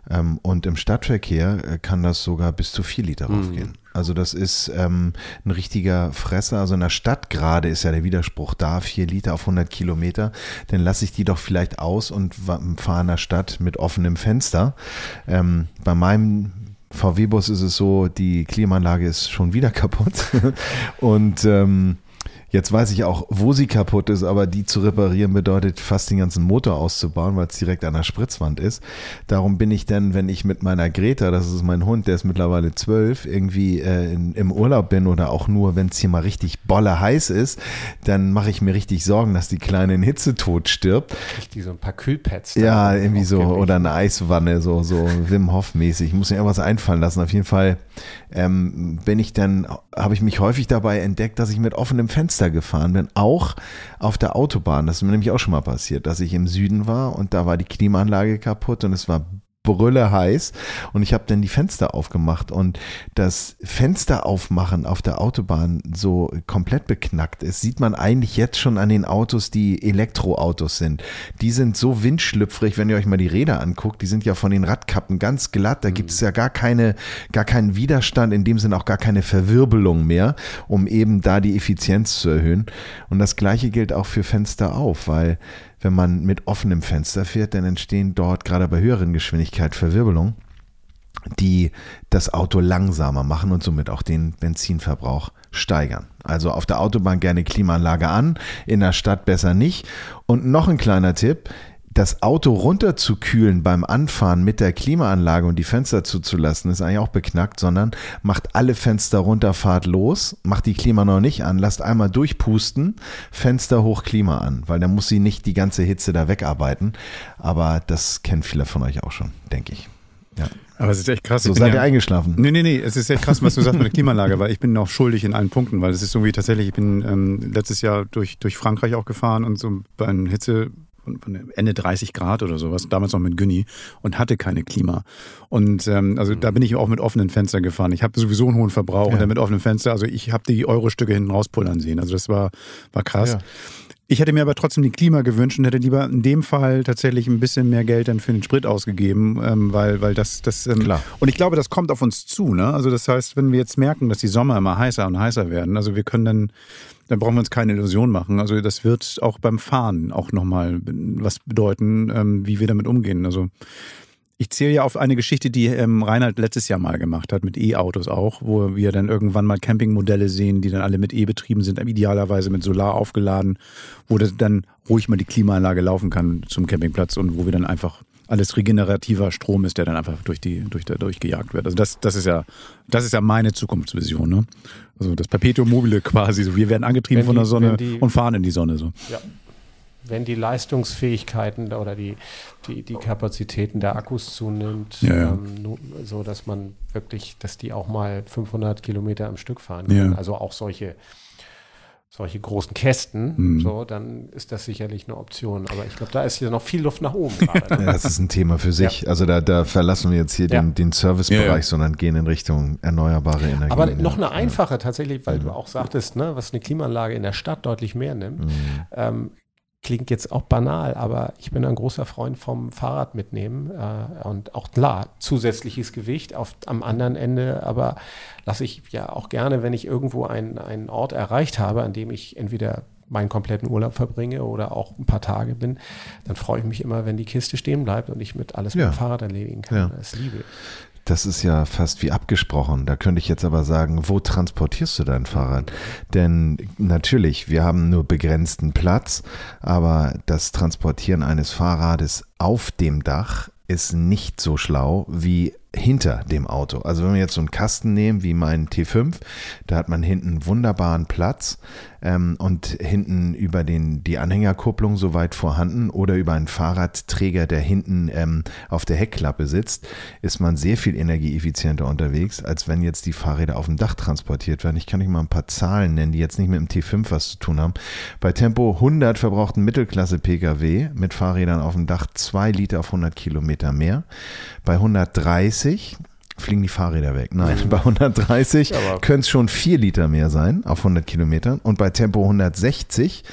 [SPEAKER 3] Ähm, und im Stadtverkehr äh, kann das sogar bis zu 4 Liter mhm. raufgehen. Also das ist ähm, ein richtiger Fresser. Also in der Stadt gerade ist ja der Widerspruch da, 4 Liter auf 100 Kilometer. Dann lasse ich die doch vielleicht aus und fahre in der Stadt mit offenem Fenster. Ähm, bei meinem VW-Bus ist es so, die Klimaanlage ist schon wieder <laughs> kaputt. und ähm, Jetzt weiß ich auch, wo sie kaputt ist, aber die zu reparieren bedeutet fast den ganzen Motor auszubauen, weil es direkt an der Spritzwand ist. Darum bin ich dann, wenn ich mit meiner Greta, das ist mein Hund, der ist mittlerweile zwölf, irgendwie äh, in, im Urlaub bin oder auch nur, wenn es hier mal richtig bolle heiß ist, dann mache ich mir richtig Sorgen, dass die Kleine in Hitzetod stirbt.
[SPEAKER 2] Richtig so ein paar Kühlpads.
[SPEAKER 3] Ja, irgendwie so oder eine Eiswanne, so so Wim Hof mäßig. Ich muss mir irgendwas einfallen lassen. Auf jeden Fall ähm, bin ich dann, habe ich mich häufig dabei entdeckt, dass ich mit offenem Fenster gefahren bin, auch auf der Autobahn. Das ist mir nämlich auch schon mal passiert, dass ich im Süden war und da war die Klimaanlage kaputt und es war brülle heiß und ich habe dann die Fenster aufgemacht und das Fenster aufmachen auf der Autobahn so komplett beknackt ist, sieht man eigentlich jetzt schon an den Autos, die Elektroautos sind. Die sind so windschlüpfrig, wenn ihr euch mal die Räder anguckt, die sind ja von den Radkappen ganz glatt, da gibt es ja gar keine gar keinen Widerstand, in dem Sinne auch gar keine Verwirbelung mehr, um eben da die Effizienz zu erhöhen und das gleiche gilt auch für Fenster auf, weil wenn man mit offenem Fenster fährt, dann entstehen dort gerade bei höheren Geschwindigkeit Verwirbelungen, die das Auto langsamer machen und somit auch den Benzinverbrauch steigern. Also auf der Autobahn gerne Klimaanlage an, in der Stadt besser nicht. Und noch ein kleiner Tipp, das Auto runterzukühlen beim Anfahren mit der Klimaanlage und die Fenster zuzulassen, ist eigentlich auch beknackt, sondern macht alle Fenster runter, fahrt los, macht die Klima noch nicht an, lasst einmal durchpusten, Fenster hoch, Klima an, weil dann muss sie nicht die ganze Hitze da wegarbeiten. Aber das kennen viele von euch auch schon, denke ich.
[SPEAKER 1] Ja. Aber es ist echt krass.
[SPEAKER 3] So seid ja, ihr eingeschlafen.
[SPEAKER 1] Nee, nee, nee. Es ist echt krass, was du sagst mit der Klimaanlage, weil ich bin auch schuldig in allen Punkten, weil es ist irgendwie tatsächlich, ich bin ähm, letztes Jahr durch, durch Frankreich auch gefahren und so bei einem Hitze, Ende 30 Grad oder sowas, damals noch mit Günni und hatte keine Klima. Und ähm, also mhm. da bin ich auch mit offenen Fenstern gefahren. Ich habe sowieso einen hohen Verbrauch ja. und dann mit offenen Fenstern, also ich habe die Euro-Stücke hinten rauspullern sehen. Also das war, war krass. Ja. Ich hätte mir aber trotzdem die Klima gewünscht und hätte lieber in dem Fall tatsächlich ein bisschen mehr Geld dann für den Sprit ausgegeben, ähm, weil, weil das, das ähm,
[SPEAKER 3] Klar.
[SPEAKER 1] und ich glaube, das kommt auf uns zu. Ne? Also das heißt, wenn wir jetzt merken, dass die Sommer immer heißer und heißer werden, also wir können dann dann brauchen wir uns keine Illusion machen. Also das wird auch beim Fahren auch nochmal was bedeuten, ähm, wie wir damit umgehen. Also ich zähle ja auf eine Geschichte, die ähm, Reinhard letztes Jahr mal gemacht hat, mit E-Autos auch, wo wir dann irgendwann mal Campingmodelle sehen, die dann alle mit E betrieben sind, idealerweise mit Solar aufgeladen, wo dann ruhig mal die Klimaanlage laufen kann zum Campingplatz und wo wir dann einfach alles regenerativer Strom ist, der dann einfach durch die durch da durchgejagt wird. Also das das ist ja das ist ja meine Zukunftsvision, ne? Also das Perpetuum mobile quasi. So wir werden angetrieben die, von der Sonne die, und fahren in die Sonne so.
[SPEAKER 2] Ja. Wenn die Leistungsfähigkeiten oder die, die, die Kapazitäten der Akkus zunimmt,
[SPEAKER 1] ja, ja.
[SPEAKER 2] Ähm, so dass man wirklich, dass die auch mal 500 Kilometer am Stück fahren können.
[SPEAKER 1] Ja.
[SPEAKER 2] Also auch solche solche großen Kästen, mhm. so, dann ist das sicherlich eine Option. Aber ich glaube, da ist hier noch viel Luft nach oben. Gerade, <laughs>
[SPEAKER 3] ne? ja, das ist ein Thema für sich. Ja. Also da, da verlassen wir jetzt hier ja. den, den Servicebereich, sondern gehen in Richtung erneuerbare Energie.
[SPEAKER 2] Aber noch eine einfache tatsächlich, weil mhm. du auch sagtest, ne, was eine Klimaanlage in der Stadt deutlich mehr nimmt. Mhm. Ähm, klingt jetzt auch banal, aber ich bin ein großer Freund vom Fahrrad mitnehmen äh, und auch klar, zusätzliches Gewicht auf, am anderen Ende, aber lasse ich ja auch gerne, wenn ich irgendwo einen, einen Ort erreicht habe, an dem ich entweder meinen kompletten Urlaub verbringe oder auch ein paar Tage bin, dann freue ich mich immer, wenn die Kiste stehen bleibt und ich mit alles ja. mit dem Fahrrad erledigen kann. Ja. Das liebe ich.
[SPEAKER 3] Das ist ja fast wie abgesprochen. Da könnte ich jetzt aber sagen, wo transportierst du dein Fahrrad? Denn natürlich, wir haben nur begrenzten Platz, aber das Transportieren eines Fahrrades auf dem Dach ist nicht so schlau wie hinter dem Auto. Also wenn wir jetzt so einen Kasten nehmen wie meinen T5, da hat man hinten wunderbaren Platz ähm, und hinten über den, die Anhängerkupplung soweit vorhanden oder über einen Fahrradträger, der hinten ähm, auf der Heckklappe sitzt, ist man sehr viel energieeffizienter unterwegs, als wenn jetzt die Fahrräder auf dem Dach transportiert werden. Ich kann euch mal ein paar Zahlen nennen, die jetzt nicht mit dem T5 was zu tun haben. Bei Tempo 100 verbraucht ein Mittelklasse-Pkw mit Fahrrädern auf dem Dach 2 Liter auf 100 Kilometer mehr. Bei 130 fliegen die Fahrräder weg. Nein, mhm. bei 130 können es schon 4 Liter mehr sein auf 100 Kilometern und bei Tempo 160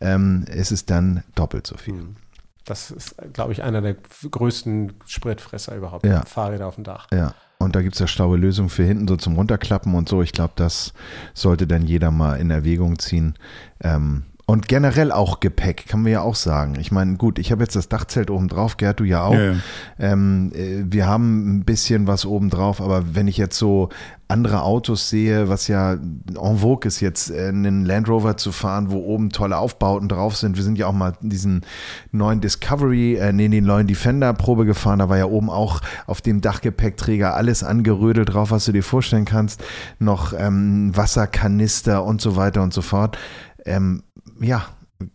[SPEAKER 3] ähm, ist es dann doppelt so viel. Mhm.
[SPEAKER 2] Das ist, glaube ich, einer der größten Spritfresser überhaupt.
[SPEAKER 3] Ja.
[SPEAKER 2] Fahrräder auf dem Dach.
[SPEAKER 3] Ja. Und da gibt es ja schlaue Lösungen für hinten so zum Runterklappen und so. Ich glaube, das sollte dann jeder mal in Erwägung ziehen. Ähm, Und generell auch Gepäck, kann man ja auch sagen. Ich meine, gut, ich habe jetzt das Dachzelt oben drauf, Gerd, du ja auch. Ja, ja. Ähm, äh, wir haben ein bisschen was oben drauf, aber wenn ich jetzt so andere Autos sehe, was ja en vogue ist, jetzt äh, einen Land Rover zu fahren, wo oben tolle Aufbauten drauf sind. Wir sind ja auch mal diesen neuen Discovery, äh, nee, den neuen Defender Probe gefahren. Da war ja oben auch auf dem Dachgepäckträger alles angerödelt drauf, was du dir vorstellen kannst. Noch ähm, Wasserkanister und so weiter und so fort. Ähm, ja,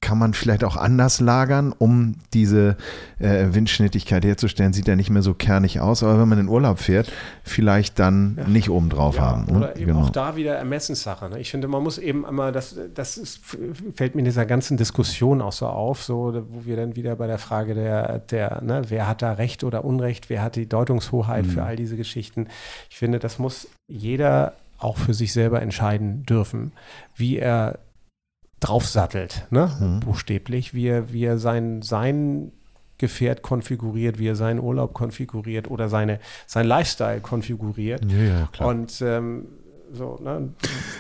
[SPEAKER 3] kann man vielleicht auch anders lagern, um diese äh, Windschnittigkeit herzustellen. Sieht ja nicht mehr so kernig aus, aber wenn man in Urlaub fährt, vielleicht dann ja. nicht oben drauf ja, haben.
[SPEAKER 2] Ne? Oder eben genau. auch da wieder Ermessenssache. Ne? Ich finde, man muss eben immer, das, das ist, fällt mir in dieser ganzen Diskussion auch so auf, so, wo wir dann wieder bei der Frage der, der ne, wer hat da Recht oder Unrecht, wer hat die Deutungshoheit mhm. für all diese Geschichten. Ich finde, das muss jeder auch für sich selber entscheiden dürfen, wie er draufsattelt, ne? Mhm. buchstäblich, wie er, wie er sein, sein Gefährt konfiguriert, wie er seinen Urlaub konfiguriert oder seine, sein Lifestyle konfiguriert.
[SPEAKER 3] Ja, ja, klar.
[SPEAKER 2] Und ähm, so, ne?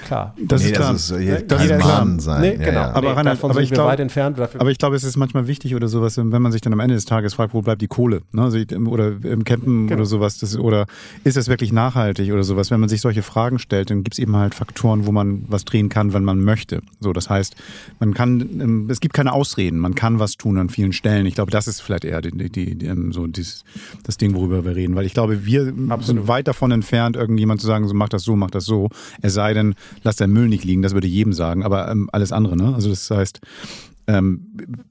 [SPEAKER 2] Klar.
[SPEAKER 3] Das nee, ist klar. Das ist, das ist klar. sein. Nee,
[SPEAKER 2] genau. Ja,
[SPEAKER 1] Aber, nee, Reinhard, aber ich glaube, weit entfernt. Dafür. Aber ich glaube, es ist manchmal wichtig oder sowas, wenn man sich dann am Ende des Tages fragt, wo bleibt die Kohle? Ne? Also oder im Campen genau. oder sowas. Das, oder ist es wirklich nachhaltig oder sowas? Wenn man sich solche Fragen stellt, dann gibt es eben halt Faktoren, wo man was drehen kann, wenn man möchte. So, das heißt, man kann, ähm, es gibt keine Ausreden. Man kann was tun an vielen Stellen. Ich glaube, das ist vielleicht eher die, die, die, ähm, so dieses, das Ding, worüber wir reden. Weil ich glaube, wir Absolut. sind weit davon entfernt, irgendjemand zu sagen, so mach das so, mach das so. Es sei denn, lass dein Müll nicht liegen, das würde jedem sagen, aber ähm, alles andere, ne? Also das heißt, ähm,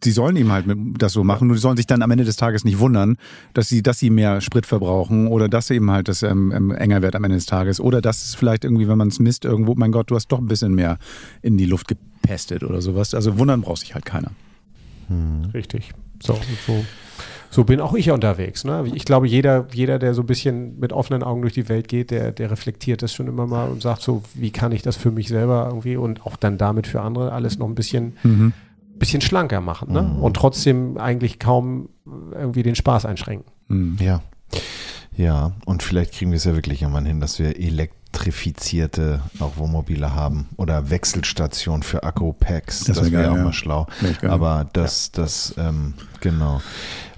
[SPEAKER 1] sie sollen eben halt das so machen und sie sollen sich dann am Ende des Tages nicht wundern, dass sie, dass sie mehr Sprit verbrauchen oder dass eben halt das ähm, ähm enger wird am Ende des Tages oder dass es vielleicht irgendwie, wenn man es misst, irgendwo, mein Gott, du hast doch ein bisschen mehr in die Luft gepestet oder sowas. Also wundern braucht sich halt keiner.
[SPEAKER 2] Hm. Richtig. So, so so bin auch ich unterwegs. Ne? Ich glaube, jeder, jeder, der so ein bisschen mit offenen Augen durch die Welt geht, der, der reflektiert das schon immer mal und sagt so, wie kann ich das für mich selber irgendwie und auch dann damit für andere alles noch ein bisschen, mhm. bisschen schlanker machen ne? Mhm. und trotzdem eigentlich kaum irgendwie den Spaß einschränken.
[SPEAKER 3] Mhm. Ja. Ja, und vielleicht kriegen wir es ja wirklich irgendwann hin, dass wir elektrifizierte auch Wohnmobile haben oder Wechselstationen für Akku-Packs. Das, das wäre wär auch ja. mal schlau. Aber das, ja. das, ähm, genau.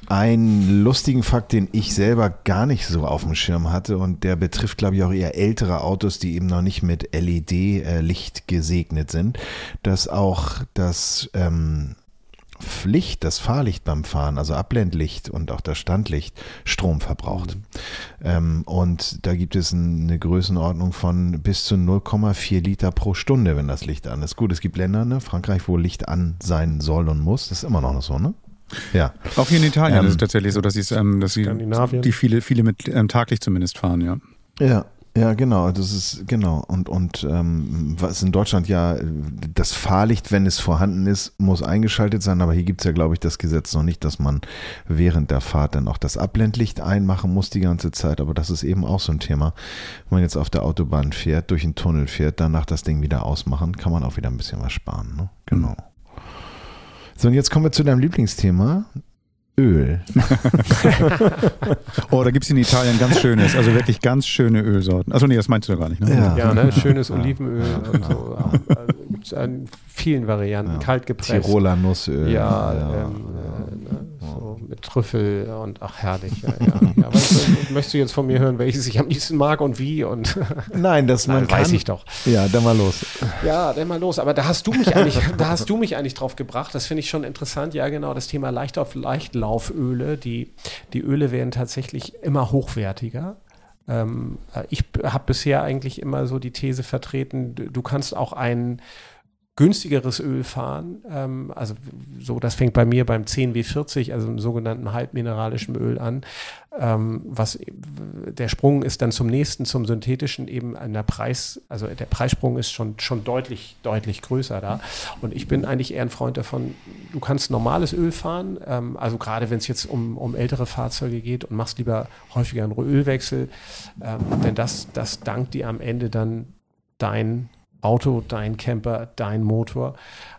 [SPEAKER 3] Einen lustigen Fakt, den ich selber gar nicht so auf dem Schirm hatte und der betrifft, glaube ich, auch eher ältere Autos, die eben noch nicht mit LED-Licht gesegnet sind, dass auch das ähm, Licht, das Fahrlicht beim Fahren, also Abblendlicht und auch das Standlicht Strom verbraucht. Mhm. Ähm, und da gibt es eine Größenordnung von bis zu 0,4 Liter pro Stunde, wenn das Licht an ist. Gut, es gibt Länder, ne, Frankreich, wo Licht an sein soll und muss. Das ist immer noch so, ne?
[SPEAKER 1] Ja. Auch hier in Italien ähm, ist es tatsächlich so, dass, ähm, dass sie die viele, viele mit ähm, taglich zumindest fahren, ja.
[SPEAKER 3] Ja, ja, genau, das ist genau. Und, und ähm, was in Deutschland ja das Fahrlicht, wenn es vorhanden ist, muss eingeschaltet sein, aber hier gibt es ja, glaube ich, das Gesetz noch nicht, dass man während der Fahrt dann auch das Abblendlicht einmachen muss die ganze Zeit. Aber das ist eben auch so ein Thema. Wenn man jetzt auf der Autobahn fährt, durch einen Tunnel fährt, danach das Ding wieder ausmachen, kann man auch wieder ein bisschen was sparen. Ne? Genau. So, und jetzt kommen wir zu deinem Lieblingsthema. Öl. <laughs>
[SPEAKER 1] oh, da gibt es in Italien ganz schönes, also wirklich ganz schöne Ölsorten. Achso, nee, das meinst du ja gar nicht. Ne?
[SPEAKER 2] Ja, ja ne? schönes Olivenöl ja. und so. Also, gibt es in vielen Varianten, ja. kalt gepresst.
[SPEAKER 3] Tiroler Nussöl.
[SPEAKER 2] Ja, ähm, äh, ne? so mit Trüffel und ach herrlich. Ja, ja. ja weißt du, <laughs> möchtest du jetzt von mir hören, welches ich am liebsten mag und wie? Und <laughs>
[SPEAKER 3] Nein, das man
[SPEAKER 2] Nein, weiß ich doch.
[SPEAKER 3] Ja, dann mal los.
[SPEAKER 2] Ja, dann mal los. Aber da hast du mich eigentlich, <laughs> da hast du mich eigentlich drauf gebracht. Das finde ich schon interessant. Ja, genau, das Thema Leichtlauf, Leichtlauföle. Die, die Öle werden tatsächlich immer hochwertiger. Ähm, ich habe bisher eigentlich immer so die These vertreten, du kannst auch einen günstigeres Öl fahren. Ähm, also so, das fängt bei mir beim 10W40, also einem sogenannten halbmineralischen Öl an. Ähm, was der Sprung ist dann zum nächsten, zum synthetischen eben an der Preis, also der Preissprung ist schon, schon deutlich, deutlich größer da. Und ich bin eigentlich eher ein Freund davon, du kannst normales Öl fahren, ähm, also gerade wenn es jetzt um, um ältere Fahrzeuge geht und machst lieber häufiger einen Ölwechsel, ähm, denn das, das dankt dir am Ende dann dein Auto, dein Camper, dein Motor.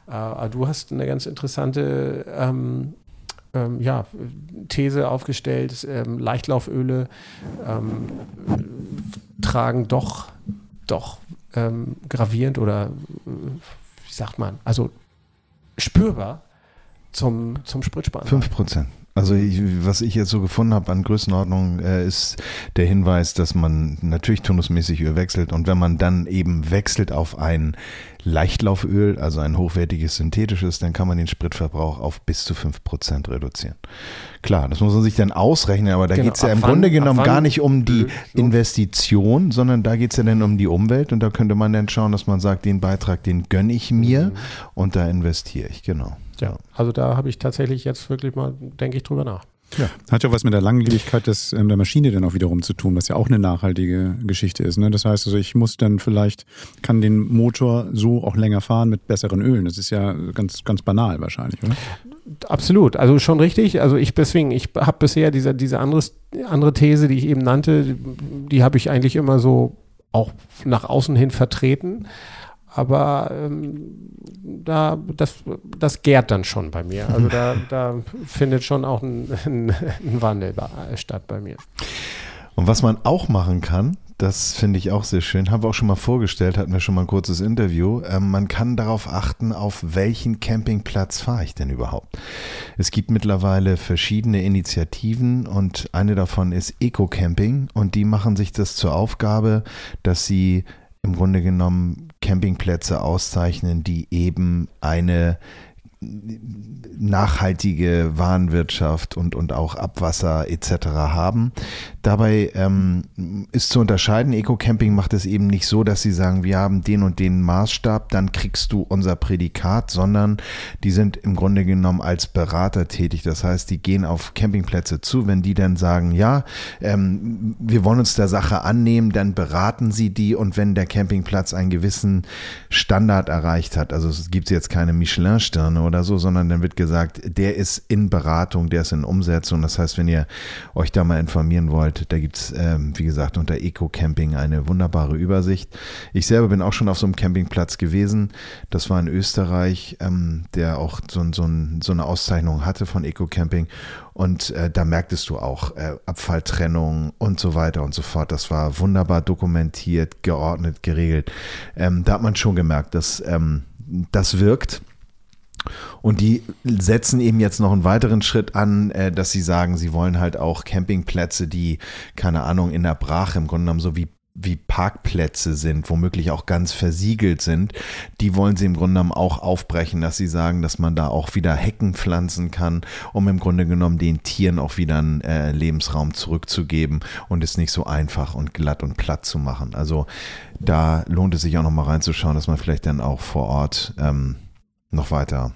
[SPEAKER 2] Äh, du hast eine ganz interessante ähm, ähm, ja, These aufgestellt. Ähm, Leichtlauföle ähm, tragen doch, doch ähm, gravierend oder wie sagt man, also spürbar zum, zum Spritsparen.
[SPEAKER 3] 5 Prozent. Also ich, was ich jetzt so gefunden habe an Größenordnung, äh, ist der Hinweis, dass man natürlich turnusmäßig Öl wechselt und wenn man dann eben wechselt auf ein Leichtlauföl, also ein hochwertiges synthetisches, dann kann man den Spritverbrauch auf bis zu 5% reduzieren. Klar, das muss man sich dann ausrechnen, aber da
[SPEAKER 2] Genau,
[SPEAKER 3] geht es ja im
[SPEAKER 2] wann-
[SPEAKER 3] Grunde genommen gar nicht um die
[SPEAKER 2] Öl so-
[SPEAKER 3] Investition, sondern da geht es ja dann um die Umwelt und da könnte man dann schauen, dass man sagt, den Beitrag, den gönne ich mir und da investiere ich, genau.
[SPEAKER 2] Ja, also da habe ich tatsächlich jetzt wirklich mal, denke ich, drüber nach.
[SPEAKER 1] Hat ja was mit der Langlebigkeit des, ähm, der Maschine dann auch wiederum zu tun, was ja auch eine nachhaltige Geschichte ist. Ne? Das heißt also, ich muss dann vielleicht, kann den Motor so auch länger fahren mit besseren Ölen. Das ist ja ganz, ganz banal wahrscheinlich, oder?
[SPEAKER 2] Absolut, also schon richtig. Also ich deswegen, ich habe bisher diese, diese anderes, andere These, die ich eben nannte, die, die habe ich eigentlich immer so auch nach außen hin vertreten. Aber ähm, da, das, das gärt dann schon bei mir. Also da, <laughs> da findet schon auch ein, ein, ein Wandel statt bei mir.
[SPEAKER 3] Und was man auch machen kann, das finde ich auch sehr schön, haben wir auch schon mal vorgestellt, hatten wir schon mal ein kurzes Interview. Ähm, man kann darauf achten, auf welchen Campingplatz fahre ich denn überhaupt. Es gibt mittlerweile verschiedene Initiativen und eine davon ist Eco-Camping und die machen sich das zur Aufgabe, dass sie im Grunde genommen Campingplätze auszeichnen, die eben eine nachhaltige Warenwirtschaft und, und auch Abwasser etc. haben. Dabei ähm, ist zu unterscheiden, Eco-Camping macht es eben nicht so, dass sie sagen, wir haben den und den Maßstab, dann kriegst du unser Prädikat, sondern die sind im Grunde genommen als Berater tätig. Das heißt, die gehen auf Campingplätze zu, wenn die dann sagen, ja, ähm, wir wollen uns der Sache annehmen, dann beraten sie die und wenn der Campingplatz einen gewissen Standard erreicht hat, also es gibt jetzt keine Michelin-Sterne oder so, sondern dann wird gesagt, der ist in Beratung, der ist in Umsetzung. Das heißt, wenn ihr euch da mal informieren wollt, da gibt's ähm, wie gesagt, unter Eco Camping eine wunderbare Übersicht. Ich selber bin auch schon auf so einem Campingplatz gewesen. Das war in Österreich, ähm, der auch so, so, so eine Auszeichnung hatte von Eco Camping. Und äh, da merktest du auch äh, Abfalltrennung und so weiter und so fort. Das war wunderbar dokumentiert, geordnet, geregelt. Ähm, da hat man schon gemerkt, dass ähm, das wirkt. Und die setzen eben jetzt noch einen weiteren Schritt an, äh, dass sie sagen, sie wollen halt auch Campingplätze, die, keine Ahnung, in der Brache im Grunde genommen so wie wie Parkplätze sind, womöglich auch ganz versiegelt sind, die wollen sie im Grunde genommen auch aufbrechen, dass sie sagen, dass man da auch wieder Hecken pflanzen kann, um im Grunde genommen den Tieren auch wieder einen äh, Lebensraum zurückzugeben und es nicht so einfach und glatt und platt zu machen. Also da lohnt es sich auch nochmal reinzuschauen, dass man vielleicht dann auch vor Ort ähm, noch weiter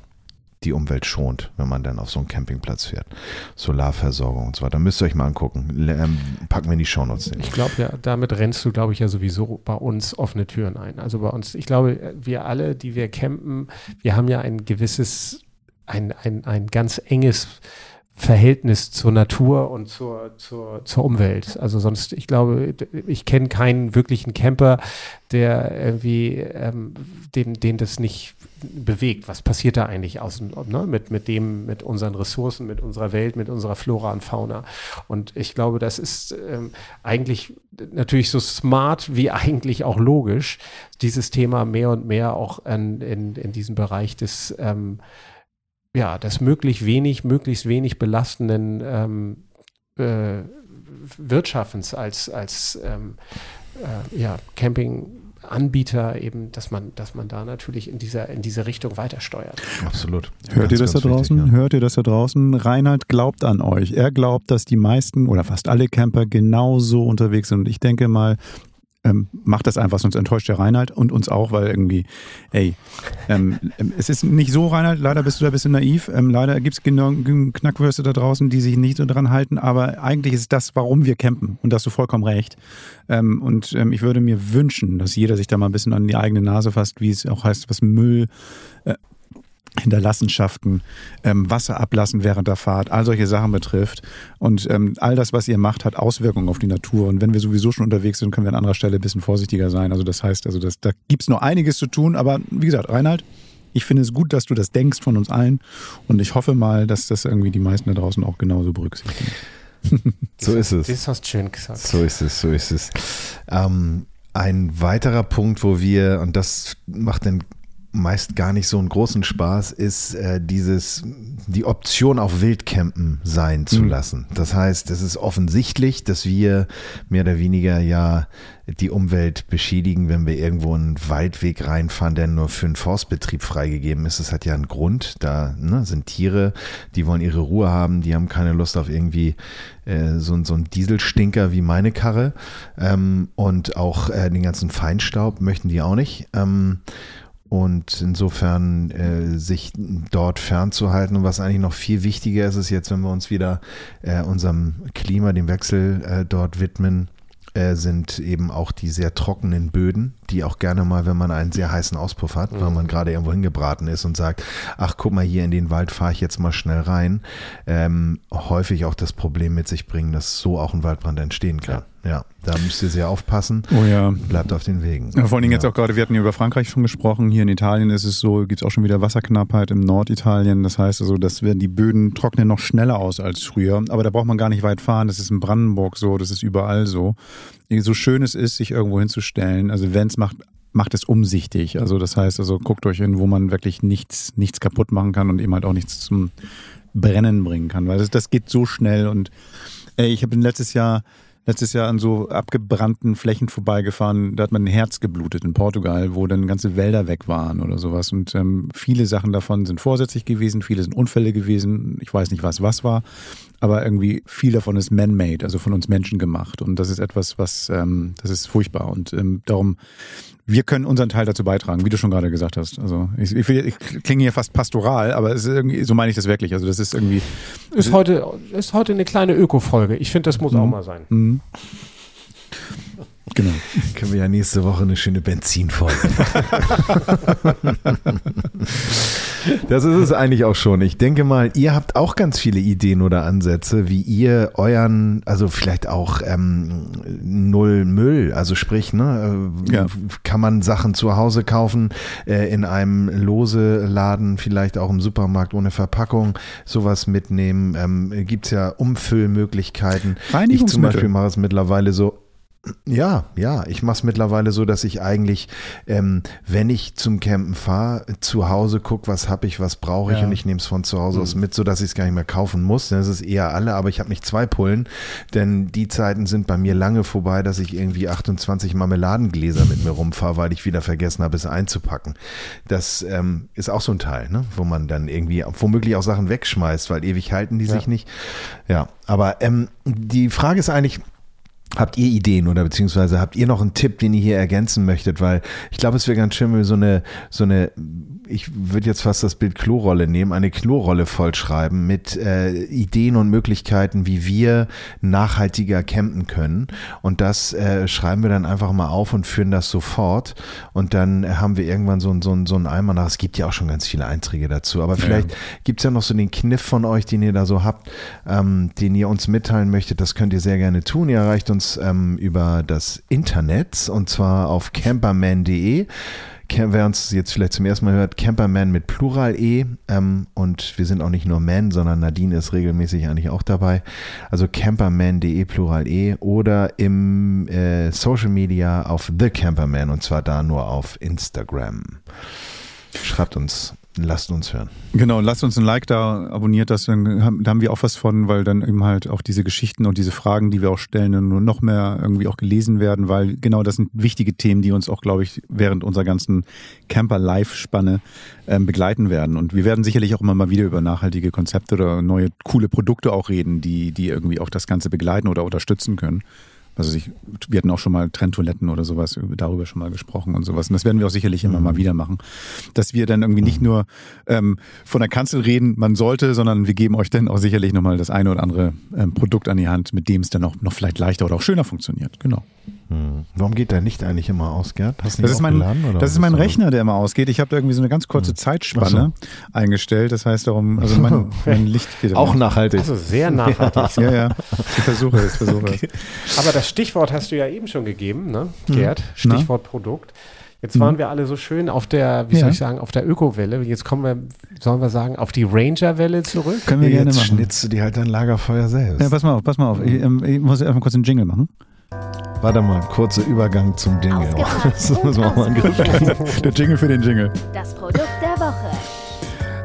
[SPEAKER 3] die Umwelt schont, wenn man dann auf so einen Campingplatz fährt. Solarversorgung und so weiter. Müsst ihr euch mal angucken. Ähm, packen wir in die Shownotes.
[SPEAKER 2] Ich glaube ja, damit rennst du, glaube ich, ja sowieso bei uns offene Türen ein. Also bei uns, ich glaube, wir alle, die wir campen, wir haben ja ein gewisses, ein, ein, ein ganz enges Verhältnis zur Natur und zur, zur, zur Umwelt. Also sonst, ich glaube, ich kenne keinen wirklichen Camper, der irgendwie, ähm, den, den das nicht bewegt. Was passiert da eigentlich außen, ne? mit, mit dem, mit unseren Ressourcen, mit unserer Welt, mit unserer Flora und Fauna? Und ich glaube, das ist ähm, eigentlich natürlich so smart wie eigentlich auch logisch, dieses Thema mehr und mehr auch an, in, in diesem Bereich des ähm, ja, des möglichst wenig, möglichst wenig belastenden ähm, äh, Wirtschaftens als, als ähm, äh, ja, Campinganbieter eben, dass man, dass man da natürlich in dieser, in diese Richtung weiter steuert.
[SPEAKER 3] Absolut.
[SPEAKER 1] Hört
[SPEAKER 3] Ganz,
[SPEAKER 1] ihr das da draußen?
[SPEAKER 3] wichtig, ja.
[SPEAKER 1] Hört ihr das da draußen? Reinhard glaubt an euch. Er glaubt, dass die meisten oder fast alle Camper genauso unterwegs sind. Und ich denke mal, ähm, macht das einfach, sonst enttäuscht der Reinhard und uns auch, weil irgendwie, ey, ähm, ähm, es ist nicht so, Reinhard, leider bist du da ein bisschen naiv. Ähm, leider gibt es genug Knackwürste da draußen, die sich nicht so dran halten, aber eigentlich ist das, warum wir campen. Und da hast du vollkommen recht. Ähm, und ähm, ich würde mir wünschen, dass jeder sich da mal ein bisschen an die eigene Nase fasst, wie es auch heißt, was Müll äh, Hinterlassenschaften, ähm, Wasser ablassen während der Fahrt, all solche Sachen betrifft. Und ähm, all das, was ihr macht, hat Auswirkungen auf die Natur. Und wenn wir sowieso schon unterwegs sind, können wir an anderer Stelle ein bisschen vorsichtiger sein. Also das heißt, also das, da gibt's noch einiges zu tun. Aber wie gesagt, Reinhard, ich finde es gut, dass du das denkst von uns allen. Und ich hoffe mal, dass das irgendwie die meisten da draußen auch genauso berücksichtigen. <laughs>
[SPEAKER 3] So ist es.
[SPEAKER 2] Das hast du schön gesagt.
[SPEAKER 3] So ist es, so ist es. Ähm, ein weiterer Punkt, wo wir, und das macht dann meist gar nicht so einen großen Spaß, ist äh, dieses, die Option auf Wildcampen sein zu
[SPEAKER 1] Mhm.
[SPEAKER 3] lassen. Das heißt, es ist offensichtlich, dass wir mehr oder weniger ja die Umwelt beschädigen, wenn wir irgendwo einen Waldweg reinfahren, der nur für einen Forstbetrieb freigegeben ist. Das hat ja einen Grund. Da ne, sind Tiere, die wollen ihre Ruhe haben, die haben keine Lust auf irgendwie äh, so, so einen Dieselstinker wie meine Karre. Ähm, und auch äh, den ganzen Feinstaub möchten die auch nicht. Ähm, und insofern äh, sich dort fernzuhalten. Und was eigentlich noch viel wichtiger ist, ist jetzt, wenn wir uns wieder äh, unserem Klima, dem Wechsel äh, dort widmen, äh, sind eben auch die sehr trockenen Böden, die auch gerne mal, wenn man einen sehr heißen Auspuff hat, weil man gerade irgendwo hingebraten ist und sagt, ach guck mal, hier in den Wald fahre ich jetzt mal schnell rein, ähm, häufig auch das Problem mit sich bringen, dass so auch ein Waldbrand entstehen kann. Ja, da müsst ihr sehr aufpassen.
[SPEAKER 1] Oh ja.
[SPEAKER 3] Bleibt auf den Wegen.
[SPEAKER 1] Ja, vor allen Dingen jetzt
[SPEAKER 3] Ja.
[SPEAKER 1] auch gerade, wir hatten ja über Frankreich schon gesprochen, hier in Italien ist es so, gibt es auch schon wieder Wasserknappheit im Norditalien. Das heißt also, dass wir die Böden trocknen noch schneller aus als früher. Aber da braucht man gar nicht weit fahren. Das ist in Brandenburg so, das ist überall so. So schön es ist, sich irgendwo hinzustellen, also wenn es macht, macht es umsichtig. Also das heißt also, guckt euch hin, wo man wirklich nichts, nichts kaputt machen kann und eben halt auch nichts zum Brennen bringen kann. Weil das, das geht so schnell und ey, ich habe letztes Jahr letztes Jahr an so abgebrannten Flächen vorbeigefahren. Da hat mein Herz geblutet in Portugal, wo dann ganze Wälder weg waren oder sowas. Und ähm, viele Sachen davon sind vorsätzlich gewesen, viele sind Unfälle gewesen. Ich weiß nicht, was was war, aber irgendwie viel davon ist man-made, also von uns Menschen gemacht. Und das ist etwas, was ähm, das ist furchtbar. Und ähm, darum wir können unseren Teil dazu beitragen, wie du schon gerade gesagt hast. Also ich, ich, ich klinge hier fast pastoral, aber so meine ich das wirklich. Also das ist irgendwie
[SPEAKER 2] Ist heute, ist heute eine kleine Öko-Folge. Ich finde, das muss auch mal sein.
[SPEAKER 1] mhm. Genau. <laughs>
[SPEAKER 3] Können wir ja nächste Woche eine schöne Benzinfolge. <laughs> das ist es eigentlich auch schon. Ich denke mal, ihr habt auch ganz viele Ideen oder Ansätze, wie ihr euren, also vielleicht auch ähm, null Müll, also sprich, ne, äh,
[SPEAKER 1] Ja.
[SPEAKER 3] kann man Sachen zu Hause kaufen, äh, in einem lose Laden, vielleicht auch im Supermarkt ohne Verpackung, sowas mitnehmen. Ähm, Gibt es ja Umfüllmöglichkeiten. Ich zum. Beispiel mache es mittlerweile so, ja, ja, ich mache es mittlerweile so, dass ich eigentlich, ähm, wenn ich zum Campen fahre, zu Hause gucke, was habe ich, was brauche ich
[SPEAKER 1] Ja.
[SPEAKER 3] und ich nehme es von zu Hause aus mit, sodass ich es gar nicht mehr kaufen muss. Das ist eher alle, aber ich habe nicht zwei Pullen, denn die Zeiten sind bei mir lange vorbei, dass ich irgendwie 28 Marmeladengläser mit mir rumfahre, weil ich wieder vergessen habe, es einzupacken. Das ähm, ist auch so ein Teil, ne? wo man dann irgendwie womöglich auch Sachen wegschmeißt, weil ewig halten die sich nicht. Ja, aber ähm, die Frage ist eigentlich, Habt ihr Ideen oder beziehungsweise habt ihr noch einen Tipp, den ihr hier ergänzen möchtet? Weil ich glaube, es wäre ganz schön, wenn wir so eine, so eine, ich würde jetzt fast das Bild Klorolle nehmen, eine Klorolle vollschreiben mit äh, Ideen und Möglichkeiten, wie wir nachhaltiger campen können. Und das äh, schreiben wir dann einfach mal auf und führen das sofort. Und dann haben wir irgendwann so, ein- so, ein- so einen Eimer nach. Es gibt ja auch schon ganz viele Einträge dazu. Aber vielleicht gibt's ja noch so den Kniff von euch, den ihr da so habt, ähm, den ihr uns mitteilen möchtet. Das könnt ihr sehr gerne tun. Ihr erreicht uns ähm, über das Internet und zwar auf camperman.de. Cam- Wer uns jetzt vielleicht zum ersten Mal hört, Camperman mit Plural E. Ähm, und wir sind auch nicht nur Man, sondern Nadine ist regelmäßig eigentlich auch dabei. Also camperman.de Plural E oder im äh, Social Media auf The Camperman und zwar da nur auf Instagram. Schreibt uns, lasst uns hören.
[SPEAKER 1] Genau, lasst uns ein Like da, abonniert das, dann haben, da haben wir auch was von, weil dann eben halt auch diese Geschichten und diese Fragen, die wir auch stellen, dann nur noch mehr irgendwie auch gelesen werden, weil genau das sind wichtige Themen, die uns auch, glaube ich, während unserer ganzen Camper-Live-Spanne ähm, begleiten werden. Und wir werden sicherlich auch immer mal wieder über nachhaltige Konzepte oder neue coole Produkte auch reden, die, die irgendwie auch das Ganze begleiten oder unterstützen können. Also ich, wir hatten auch schon mal Trenntoiletten oder sowas, darüber schon mal gesprochen und sowas. Und das werden wir auch sicherlich immer mal wieder machen. Dass wir dann irgendwie nicht nur ähm, von der Kanzel reden, man sollte, sondern wir geben euch dann auch sicherlich nochmal das eine oder andere ähm, Produkt an die Hand, mit dem es dann auch noch vielleicht leichter oder auch schöner funktioniert. Genau.
[SPEAKER 3] Hm. Warum geht dein Licht eigentlich immer aus, Gerd? Hast du
[SPEAKER 1] Das
[SPEAKER 3] nicht
[SPEAKER 1] ist mein,
[SPEAKER 3] oder
[SPEAKER 1] das ist mein? Rechner, der immer ausgeht. Ich habe da irgendwie so eine ganz kurze Zeitspanne eingestellt. Das heißt darum, also mein, <laughs> mein Licht geht
[SPEAKER 3] Auch nachhaltig.
[SPEAKER 2] Also sehr <laughs> nachhaltig.
[SPEAKER 1] Ja, ja. Ich versuche es, versuche es.
[SPEAKER 2] Aber das Stichwort hast du ja eben schon gegeben, ne,
[SPEAKER 1] Hm.
[SPEAKER 2] Gerd? Stichwort Produkt. Jetzt waren wir alle so schön auf der, wie
[SPEAKER 1] Ja.
[SPEAKER 2] soll ich sagen, auf der Ökowelle. Jetzt kommen wir, sollen wir sagen, auf die Ranger-Welle zurück.
[SPEAKER 1] Können wir
[SPEAKER 3] Ja,
[SPEAKER 1] gerne
[SPEAKER 3] jetzt
[SPEAKER 1] machen.
[SPEAKER 3] schnitzt du dir halt dein Lagerfeuer selbst.
[SPEAKER 1] Ja, pass mal auf, pass mal auf. Ich, ähm, ich muss erstmal kurz einen Jingle machen.
[SPEAKER 3] Warte mal, kurzer Übergang zum Jingle. <laughs> Das muss man
[SPEAKER 4] und
[SPEAKER 3] mal.
[SPEAKER 1] Der Jingle für den Jingle.
[SPEAKER 4] Das Produkt.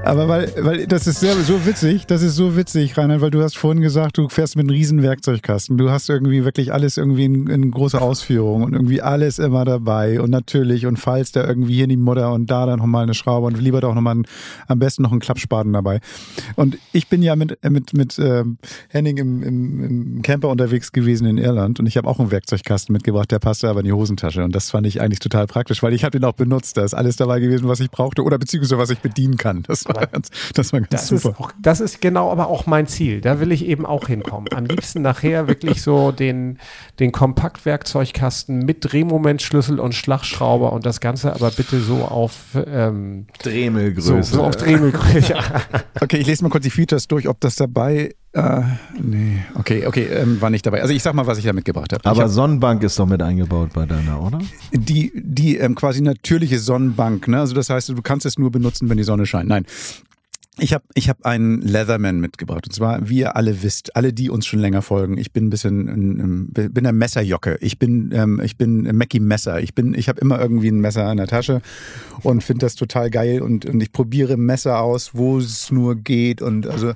[SPEAKER 1] Aber weil, weil das ist sehr, so witzig, das ist so witzig, Reinhard, weil du hast vorhin gesagt, du fährst mit einem riesen Werkzeugkasten. Du hast irgendwie wirklich alles irgendwie in, in großer Ausführung und irgendwie alles immer dabei und natürlich und falls da irgendwie hier die Mutter und da dann nochmal eine Schraube und lieber doch nochmal ein, am besten noch einen Klappspaten dabei. Und ich bin ja mit, mit, mit ähm, Henning im, im, im Camper unterwegs gewesen in Irland und ich habe auch einen Werkzeugkasten mitgebracht, der passte aber in die Hosentasche und das fand ich eigentlich total praktisch, weil ich habe den auch benutzt. Da ist alles dabei gewesen, was ich brauchte oder beziehungsweise was ich bedienen kann. Das war <laughs> ganz, das war ganz
[SPEAKER 2] Das
[SPEAKER 1] super.
[SPEAKER 2] ist, auch, das ist genau aber auch mein Ziel. Da will ich eben auch hinkommen. Am liebsten nachher wirklich so den, den Kompaktwerkzeugkasten mit Drehmomentschlüssel und Schlagschrauber und das Ganze aber bitte so auf, ähm, so,
[SPEAKER 3] Dremelgröße.
[SPEAKER 2] so auf Drehmomentgröße. <laughs>
[SPEAKER 1] Okay, ich lese mal kurz die Features durch, ob das dabei. Äh, nee, okay, okay, ähm, war nicht dabei. Also ich sag mal, was ich da mitgebracht habe.
[SPEAKER 3] Aber
[SPEAKER 1] hab
[SPEAKER 3] Sonnenbank ist doch mit eingebaut bei deiner, oder?
[SPEAKER 1] die die ähm, quasi natürliche Sonnenbank, ne? Also das heißt, du kannst es nur benutzen, wenn die Sonne scheint. Nein. Ich habe ich hab einen Leatherman mitgebracht. Und zwar, wie ihr alle wisst, alle, die uns schon länger folgen, ich bin ein bisschen, bin ein Messerjocke. Ich bin, ähm, ich bin ein Mackie Messer. Ich bin, ich habe immer irgendwie ein Messer in der Tasche und finde das total geil und, und ich probiere Messer aus, wo es nur geht und also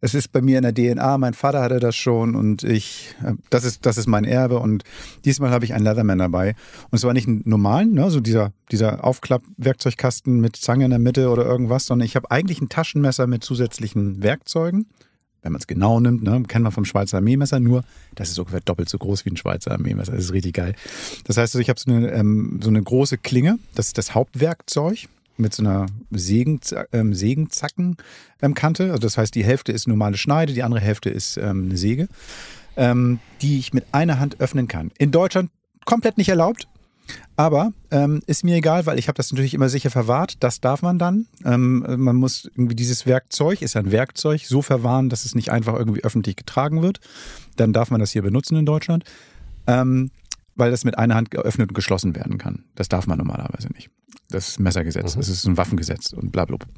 [SPEAKER 1] es ist bei mir in der DNA. Mein Vater hatte das schon und ich, äh, das ist, das ist mein Erbe. Und diesmal habe ich einen Leatherman dabei. Und zwar nicht einen normalen, ne, so dieser, dieser Aufklapp-Werkzeugkasten mit Zange in der Mitte oder irgendwas, sondern ich habe eigentlich ein Taschenmesser mit zusätzlichen Werkzeugen. Wenn man es genau nimmt, ne, kennt man vom Schweizer Armeemesser, nur das ist ungefähr doppelt so groß wie ein Schweizer Armeemesser. Das ist richtig geil. Das heißt, also, ich habe so ähm, so eine große Klinge, das ist das Hauptwerkzeug mit so einer ähm, Sägenzackenkante. Also das heißt, die Hälfte ist normale Schneide, die andere Hälfte ist ähm, eine Säge, ähm, die ich mit einer Hand öffnen kann. In Deutschland komplett nicht erlaubt. Aber ähm, ist mir egal, weil ich habe das natürlich immer sicher verwahrt. Das darf man dann. Ähm, man muss irgendwie dieses Werkzeug, ist ein Werkzeug, so verwahren, dass es nicht einfach irgendwie öffentlich getragen wird. Dann darf man das hier benutzen in Deutschland. Ähm, weil das mit einer Hand geöffnet und geschlossen werden kann. Das darf man normalerweise nicht. Das Messergesetz, das ist ein Waffengesetz und bla bla. bla.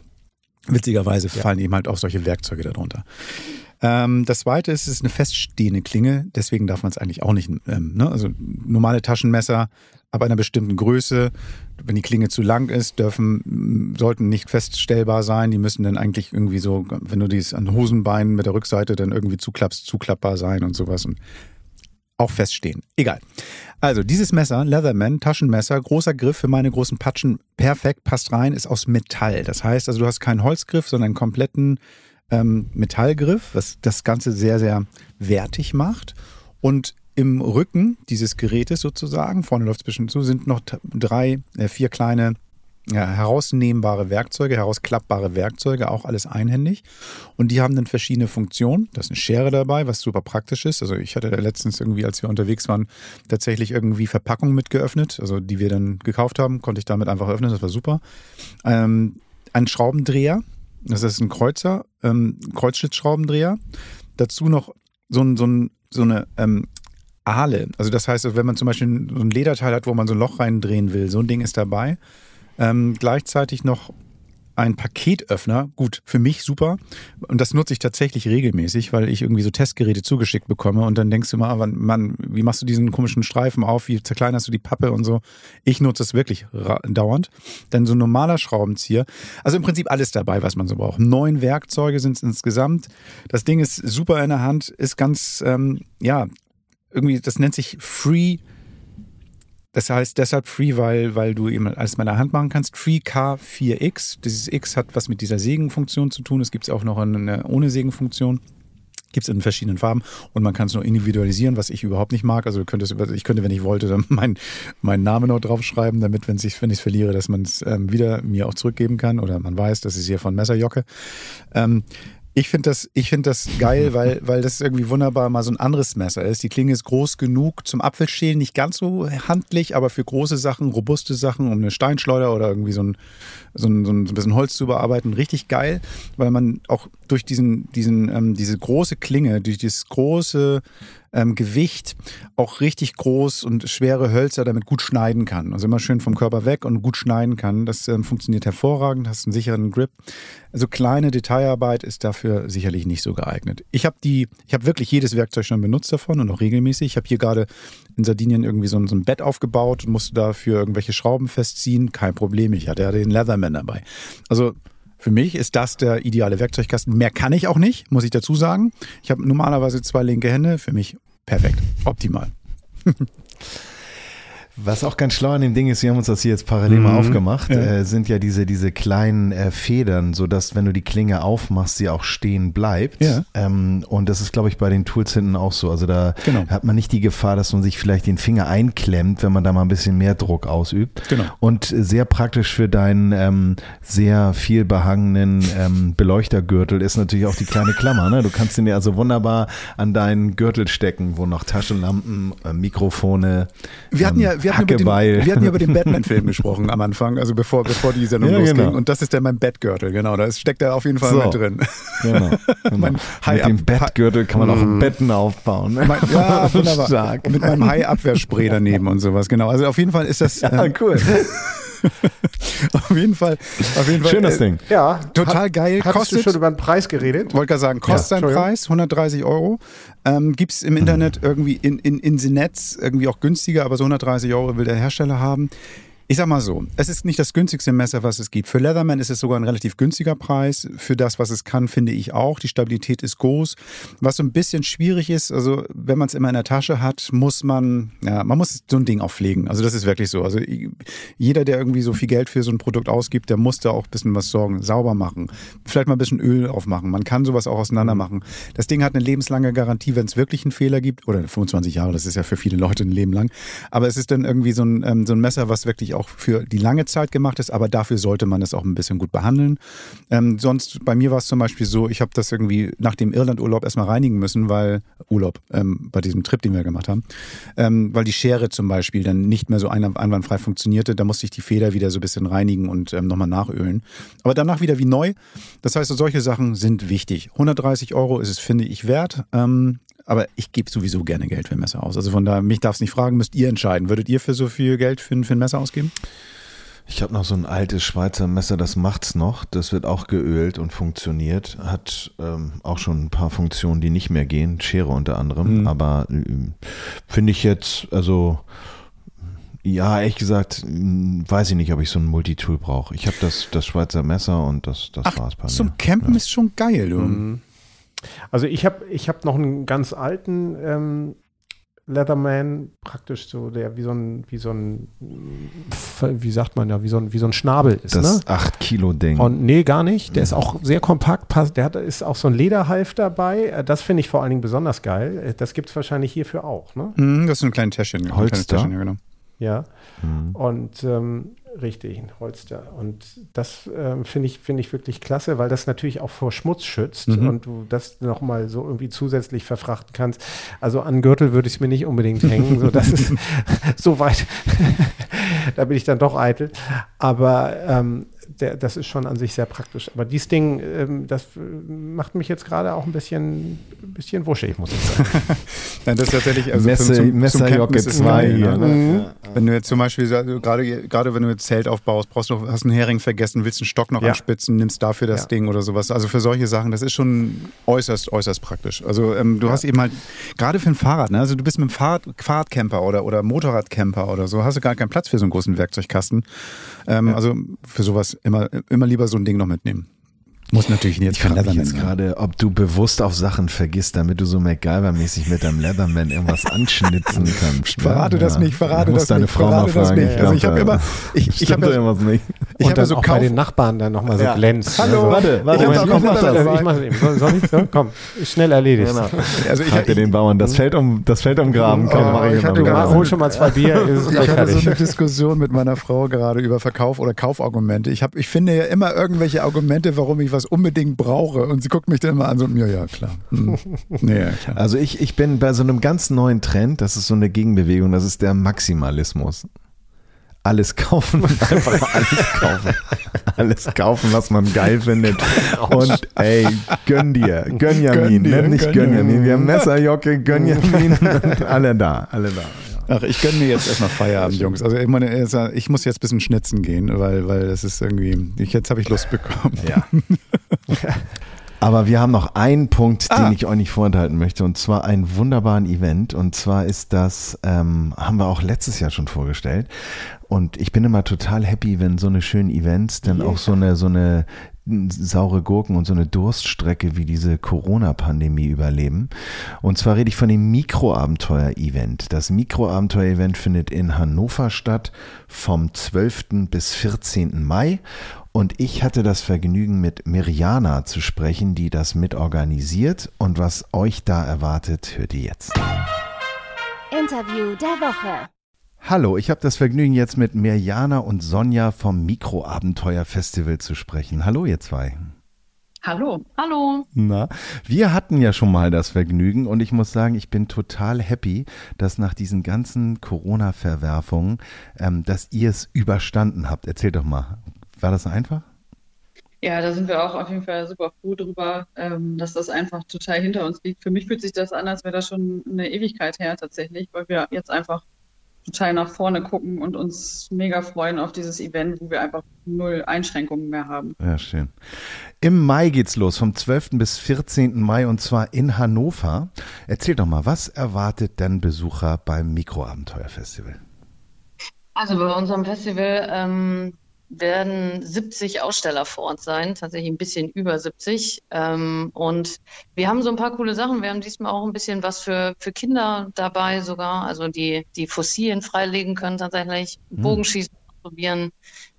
[SPEAKER 1] Witzigerweise fallen eben halt auch solche Werkzeuge darunter. Ähm, das zweite ist, es ist eine feststehende Klinge, deswegen darf man es eigentlich auch nicht, ähm, ne? also normale Taschenmesser ab einer bestimmten Größe, wenn die Klinge zu lang ist, dürfen, sollten nicht feststellbar sein. Die müssen dann eigentlich irgendwie so, wenn du dies an Hosenbeinen mit der Rückseite dann irgendwie zuklappst, zuklappbar sein und sowas und auch feststehen. Egal. Also dieses Messer, Leatherman, Taschenmesser, großer Griff für meine großen Patschen, perfekt, passt rein, ist aus Metall. Das heißt also, du hast keinen Holzgriff, sondern einen kompletten ähm, Metallgriff, was das Ganze sehr, sehr wertig macht. Und im Rücken dieses Gerätes sozusagen, vorne läuft es bisschen zu, sind noch drei, äh, vier kleine ja, herausnehmbare Werkzeuge, herausklappbare Werkzeuge, auch alles einhändig. Und die haben dann verschiedene Funktionen. Da ist eine Schere dabei, was super praktisch ist. Also ich hatte da letztens irgendwie, als wir unterwegs waren, tatsächlich irgendwie Verpackungen mitgeöffnet, also die wir dann gekauft haben, konnte ich damit einfach öffnen, das war super. Ähm, ein Schraubendreher, das ist ein Kreuzer, ähm, Kreuzschlitzschraubendreher. Dazu noch so, ein, so, ein, so eine ähm, Ahle. Also das heißt, wenn man zum Beispiel so ein Lederteil hat, wo man so ein Loch reindrehen will, so ein Ding ist dabei. Ähm, gleichzeitig noch ein Paketöffner, gut, für mich super. Und das nutze ich tatsächlich regelmäßig, weil ich irgendwie so Testgeräte zugeschickt bekomme und dann denkst du mal, aber Mann, wie machst du diesen komischen Streifen auf, wie zerkleinerst du die Pappe und so. Ich nutze es wirklich dauernd. Dann so ein normaler Schraubenzieher. Also im Prinzip alles dabei, was man so braucht. Neun Werkzeuge sind es insgesamt. Das Ding ist super in der Hand, ist ganz, ähm, ja, irgendwie, das nennt sich Free das heißt deshalb Free, weil, weil du eben alles mit der Hand machen kannst. Free K4X. Dieses X hat was mit dieser Sägenfunktion zu tun. Es gibt es auch noch eine ohne Sägenfunktion. Gibt es in verschiedenen Farben und man kann es nur individualisieren, was ich überhaupt nicht mag. Also könntest, ich könnte, wenn ich wollte, dann <laughs> meinen meinen Namen noch draufschreiben, damit, wenn ich ich es verliere, dass man es ähm, wieder mir auch zurückgeben kann oder man weiß, das ist hier von Messerjocke. Ähm, ich finde das, ich finde das geil, <laughs> weil, weil das irgendwie wunderbar mal so ein anderes Messer ist. Die Klinge ist groß genug zum Apfelschälen, nicht ganz so handlich, aber für große Sachen, robuste Sachen, um eine Steinschleuder oder irgendwie so ein, so ein, so ein bisschen Holz zu bearbeiten, richtig geil, weil man auch durch diesen, diesen, ähm, diese große Klinge, durch dieses große ähm, Gewicht auch richtig groß und schwere Hölzer damit gut schneiden kann. Also immer schön vom Körper weg und gut schneiden kann. Das ähm, funktioniert hervorragend, hast einen sicheren Grip. Also kleine Detailarbeit ist dafür sicherlich nicht so geeignet. Ich habe die, ich habe wirklich jedes Werkzeug schon benutzt davon und auch regelmäßig. Ich habe hier gerade in Sardinien irgendwie so ein, so ein Bett aufgebaut und musste dafür irgendwelche Schrauben festziehen. Kein Problem. Ich hatte ja den Leatherman dabei. Also für mich ist das der ideale Werkzeugkasten. Mehr kann ich auch nicht, muss ich dazu sagen. Ich habe normalerweise zwei linke Hände. Für mich perfekt, optimal. <laughs>
[SPEAKER 3] Was auch ganz schlau an dem Ding ist, wir haben uns das hier jetzt parallel mal
[SPEAKER 1] Mhm.
[SPEAKER 3] aufgemacht,
[SPEAKER 1] Ja.
[SPEAKER 3] äh, sind ja diese, diese kleinen äh, Federn, sodass, wenn du die Klinge aufmachst, sie auch stehen bleibt.
[SPEAKER 1] Ja.
[SPEAKER 3] Ähm, und das ist, glaube ich, bei den Tools hinten auch so. Also da
[SPEAKER 1] Genau.
[SPEAKER 3] hat man nicht die Gefahr, dass man sich vielleicht den Finger einklemmt, wenn man da mal ein bisschen mehr Druck ausübt.
[SPEAKER 1] Genau.
[SPEAKER 3] Und sehr praktisch für deinen ähm, sehr viel behangenen ähm, Beleuchtergürtel ist natürlich auch die kleine Klammer. Ne? Du kannst den ja also wunderbar an deinen Gürtel stecken, wo noch Taschenlampen, äh, Mikrofone,
[SPEAKER 1] Wir hatten ja, wir hatten über den, wir hatten über den Batman-Film gesprochen am Anfang, also bevor, bevor die Sendung
[SPEAKER 3] Ja,
[SPEAKER 1] losging.
[SPEAKER 3] genau.
[SPEAKER 1] Und das ist dann mein Bettgürtel, genau. Da steckt er auf jeden Fall
[SPEAKER 3] So.
[SPEAKER 1] mit drin.
[SPEAKER 3] Genau. genau. <laughs> Mit dem Bettgürtel kann man auch Betten aufbauen.
[SPEAKER 1] Mein, ja, <laughs> wunderbar.
[SPEAKER 3] Stark.
[SPEAKER 1] Mit meinem Hai-Abwehrspray daneben und sowas, genau. Also auf jeden Fall ist das.
[SPEAKER 3] Ja,
[SPEAKER 1] ähm,
[SPEAKER 3] cool. <laughs>
[SPEAKER 1] auf jeden Fall. Auf jeden Fall.
[SPEAKER 3] Schön das
[SPEAKER 1] äh,
[SPEAKER 3] Ding.
[SPEAKER 2] Ja.
[SPEAKER 1] Total geil.
[SPEAKER 2] Hattest
[SPEAKER 1] Kostet-
[SPEAKER 2] du schon über den Preis geredet?
[SPEAKER 1] Wollte gerade sagen, kostet seinen
[SPEAKER 2] Entschuldigung.
[SPEAKER 1] Preis, 130 Euro. Ähm, Gibt es im Internet irgendwie in, in, in the Netz irgendwie auch günstiger, aber so 130 Euro will der Hersteller haben. Ich sag mal so, es ist nicht das günstigste Messer, was es gibt. Für Leatherman ist es sogar ein relativ günstiger Preis. Für das, was es kann, finde ich auch. Die Stabilität ist groß. Was so ein bisschen schwierig ist, also wenn man es immer in der Tasche hat, muss man, ja, man muss so ein Ding auch pflegen. Also das ist wirklich so. Also jeder, der irgendwie so viel Geld für so ein Produkt ausgibt, der muss da auch ein bisschen was sorgen, sauber machen. Vielleicht mal ein bisschen Öl aufmachen. Man kann sowas auch auseinander machen. Das Ding hat eine lebenslange Garantie, wenn es wirklich einen Fehler gibt. Oder 25 Jahre, das ist ja für viele Leute ein Leben lang. Aber es ist dann irgendwie so ein, ähm, so ein Messer, was wirklich auch für die lange Zeit gemacht ist. Aber dafür sollte man es auch ein bisschen gut behandeln. Ähm, sonst, bei mir war es zum Beispiel so, ich habe das irgendwie nach dem Irlandurlaub erstmal reinigen müssen, weil, Urlaub, ähm, bei diesem Trip, den wir gemacht haben, ähm, weil die Schere zum Beispiel dann nicht mehr so ein- einwandfrei funktionierte. Da musste ich die Feder wieder so ein bisschen reinigen und ähm, nochmal nachölen. Aber danach wieder wie neu. Das heißt, solche Sachen sind wichtig. 130 Euro ist es, finde ich, wert. Ähm, aber ich gebe sowieso gerne Geld für ein Messer aus. Also von daher, mich darf es nicht fragen, müsst ihr entscheiden. Würdet ihr für so viel Geld für, ein- für ein Messer ausgeben?
[SPEAKER 3] Ich habe noch so ein altes Schweizer Messer, das macht's noch. Das wird auch geölt und funktioniert. Hat ähm, auch schon ein paar Funktionen, die nicht mehr gehen. Schere unter anderem.
[SPEAKER 1] Mhm.
[SPEAKER 3] Aber ähm, finde ich jetzt, also ja, ehrlich gesagt, mh, weiß ich nicht, ob ich so ein Multitool brauche. Ich habe das, das Schweizer Messer und das, das war's bei mir.
[SPEAKER 1] zum Campen
[SPEAKER 3] ja.
[SPEAKER 1] ist schon geil, du.
[SPEAKER 2] Mhm. Also ich habe ich hab noch einen ganz alten ähm, Leatherman, praktisch so, der wie so ein, wie so ein, wie sagt man ja, wie so ein, wie so ein Schnabel ist,
[SPEAKER 3] Das
[SPEAKER 2] ne?
[SPEAKER 3] 8-Kilo-Ding.
[SPEAKER 2] Und nee, gar nicht. Der ist auch sehr kompakt, passt. Der hat, ist auch so ein Lederhalf dabei. Äh, Das finde ich vor allen Dingen besonders geil. Äh, Das gibt es wahrscheinlich hierfür auch, ne?
[SPEAKER 1] Mhm, das ist ein kleines Täschchen. ein kleines
[SPEAKER 3] Holster?
[SPEAKER 1] Täschchen, ja, genau.
[SPEAKER 2] Ja.
[SPEAKER 3] Mhm.
[SPEAKER 2] Und ähm, richtig, ein Holster. Und das ähm, finde ich, finde ich wirklich klasse, weil das natürlich auch vor Schmutz schützt
[SPEAKER 1] Mhm.
[SPEAKER 2] und du das nochmal so irgendwie zusätzlich verfrachten kannst. Also an Gürtel würde ich es mir nicht unbedingt hängen. So, das ist <laughs> so weit. <laughs> da bin ich dann doch eitel. Aber ähm, der, das ist schon an sich sehr praktisch. Aber dieses Ding, ähm, das äh, macht mich jetzt gerade auch ein bisschen, ein bisschen wuschig, muss ich sagen. <laughs>
[SPEAKER 1] Nein, das ist tatsächlich, also
[SPEAKER 3] Messe,
[SPEAKER 1] zum- zum- zum
[SPEAKER 3] Messerjocke
[SPEAKER 1] Campen ist es
[SPEAKER 3] 2
[SPEAKER 1] geil,
[SPEAKER 3] hier.
[SPEAKER 1] ne?
[SPEAKER 3] Ne?
[SPEAKER 1] Wenn du jetzt zum Beispiel, so- also gerade, gerade wenn du jetzt Zelt aufbaust, brauchst du, hast einen Hering vergessen, willst einen Stock noch
[SPEAKER 2] Ja.
[SPEAKER 1] anspitzen, nimmst dafür das
[SPEAKER 2] Ja.
[SPEAKER 1] Ding oder sowas. Also für solche Sachen, das ist schon äußerst, äußerst praktisch. Also ähm, du hast eben halt, gerade für ein Fahrrad, ne? also du bist mit einem Fahrrad, Fahrradcamper oder, oder Motorradcamper oder so, hast du gar keinen Platz für so einen großen Werkzeugkasten. Ähm, Also für sowas immer, immer lieber so ein Ding noch mitnehmen. Muss natürlich jetzt
[SPEAKER 3] Ich frage mich jetzt
[SPEAKER 1] ne?
[SPEAKER 3] gerade, ob du bewusst auf Sachen vergisst, damit du so MacGyver-mäßig mit deinem Leatherman irgendwas anschnitzen <laughs> kannst.
[SPEAKER 1] Verrate das nicht, verrate
[SPEAKER 3] Du
[SPEAKER 1] das nicht,
[SPEAKER 3] Frau
[SPEAKER 1] verrate
[SPEAKER 3] mal
[SPEAKER 1] das nicht. Also ich habe immer,
[SPEAKER 3] da
[SPEAKER 1] ich, ich habe
[SPEAKER 3] da
[SPEAKER 1] ja,
[SPEAKER 3] irgendwas nicht.
[SPEAKER 1] ich habe so
[SPEAKER 2] auch
[SPEAKER 1] Kauf,
[SPEAKER 2] bei den Nachbarn dann nochmal so
[SPEAKER 1] Ja.
[SPEAKER 2] glänzt. ne?
[SPEAKER 1] Hallo.
[SPEAKER 2] So.
[SPEAKER 3] Warte, warte,
[SPEAKER 1] Ich
[SPEAKER 3] ich, mach das.
[SPEAKER 2] Ich mach's eben. Soll, soll ich? So, komm, schnell erledigt.
[SPEAKER 3] Genau.
[SPEAKER 1] also ich, ich,
[SPEAKER 3] den Bauern, das fällt um, das fällt umgraben. Komm,
[SPEAKER 1] Oh,
[SPEAKER 3] mach ich immer
[SPEAKER 1] hatte gerade
[SPEAKER 2] mach, hol schon mal zwei <laughs> Bier,
[SPEAKER 1] ich hatte so eine Diskussion mit meiner Frau gerade über Verkauf oder Kaufargumente. Ich finde ja immer irgendwelche Argumente, warum ich was unbedingt brauche. Und sie guckt mich dann immer an so, ja, ja, klar. Hm. <laughs> Nee, ja, klar.
[SPEAKER 3] Also ich, ich bin bei so einem ganz neuen Trend, das ist so eine Gegenbewegung, das ist der Maximalismus. alles kaufen, <laughs> einfach alles kaufen. Alles kaufen, was man geil findet. Und ey, gönn dir, Gönjamin,
[SPEAKER 1] Gönn dir,
[SPEAKER 3] ne? nicht
[SPEAKER 1] gönn
[SPEAKER 3] Gönjamin.
[SPEAKER 1] dir.
[SPEAKER 3] Wir haben Messerjocke, Gönjamin <laughs> und alle da, alle da.
[SPEAKER 1] Ach, ich gönne mir jetzt erstmal Feierabend, Jungs. Also ich meine, ich muss jetzt ein bisschen schnitzen gehen, weil, weil das ist irgendwie, ich, jetzt habe ich Lust bekommen.
[SPEAKER 3] Ja. <laughs> Aber wir haben noch einen Punkt,
[SPEAKER 1] Ah.
[SPEAKER 3] den ich euch nicht vorenthalten möchte, und zwar einen wunderbaren Event. Und zwar ist das, ähm, haben wir auch letztes Jahr schon vorgestellt. Und ich bin immer total happy, wenn so eine schönen Events dann auch so eine, so eine saure Gurken und so eine Durststrecke wie diese Corona-Pandemie überleben. Und zwar rede ich von dem Mikroabenteuer-Event. Das Mikroabenteuer-Event findet in Hannover statt vom 12. bis 14. Mai. Und ich hatte das Vergnügen, mit Miriana zu sprechen, die das mitorganisiert. Und was euch da erwartet, hört ihr jetzt.
[SPEAKER 4] Interview der Woche.
[SPEAKER 3] Hallo, ich habe das Vergnügen, jetzt mit Mirjana und Sonja vom Mikroabenteuer-Festival zu sprechen. Hallo, ihr zwei.
[SPEAKER 5] Hallo. Hallo.
[SPEAKER 3] Na, wir hatten ja schon mal das Vergnügen und ich muss sagen, ich bin total happy, dass nach diesen ganzen Corona-Verwerfungen, ähm, dass ihr es überstanden habt. Erzählt doch mal, war das einfach?
[SPEAKER 5] Ja, da sind wir auch auf jeden Fall super froh drüber, ähm, dass das einfach total hinter uns liegt. Für mich fühlt sich das an, als wäre das schon eine Ewigkeit her tatsächlich, weil wir jetzt einfach total nach vorne gucken und uns mega freuen auf dieses Event, wo wir einfach null Einschränkungen mehr haben.
[SPEAKER 3] Ja, schön. Im Mai geht's los, vom 12. bis 14. Mai und zwar in Hannover. Erzähl doch mal, was erwartet denn Besucher beim Mikroabenteuer-Festival?
[SPEAKER 6] Also bei unserem Festival ähm, werden 70 Aussteller vor Ort sein, tatsächlich ein bisschen über 70. Ähm, und wir haben so ein paar coole Sachen. Wir haben diesmal auch ein bisschen was für, für Kinder dabei sogar, also die, die Fossilien freilegen können tatsächlich, Bogenschießen probieren.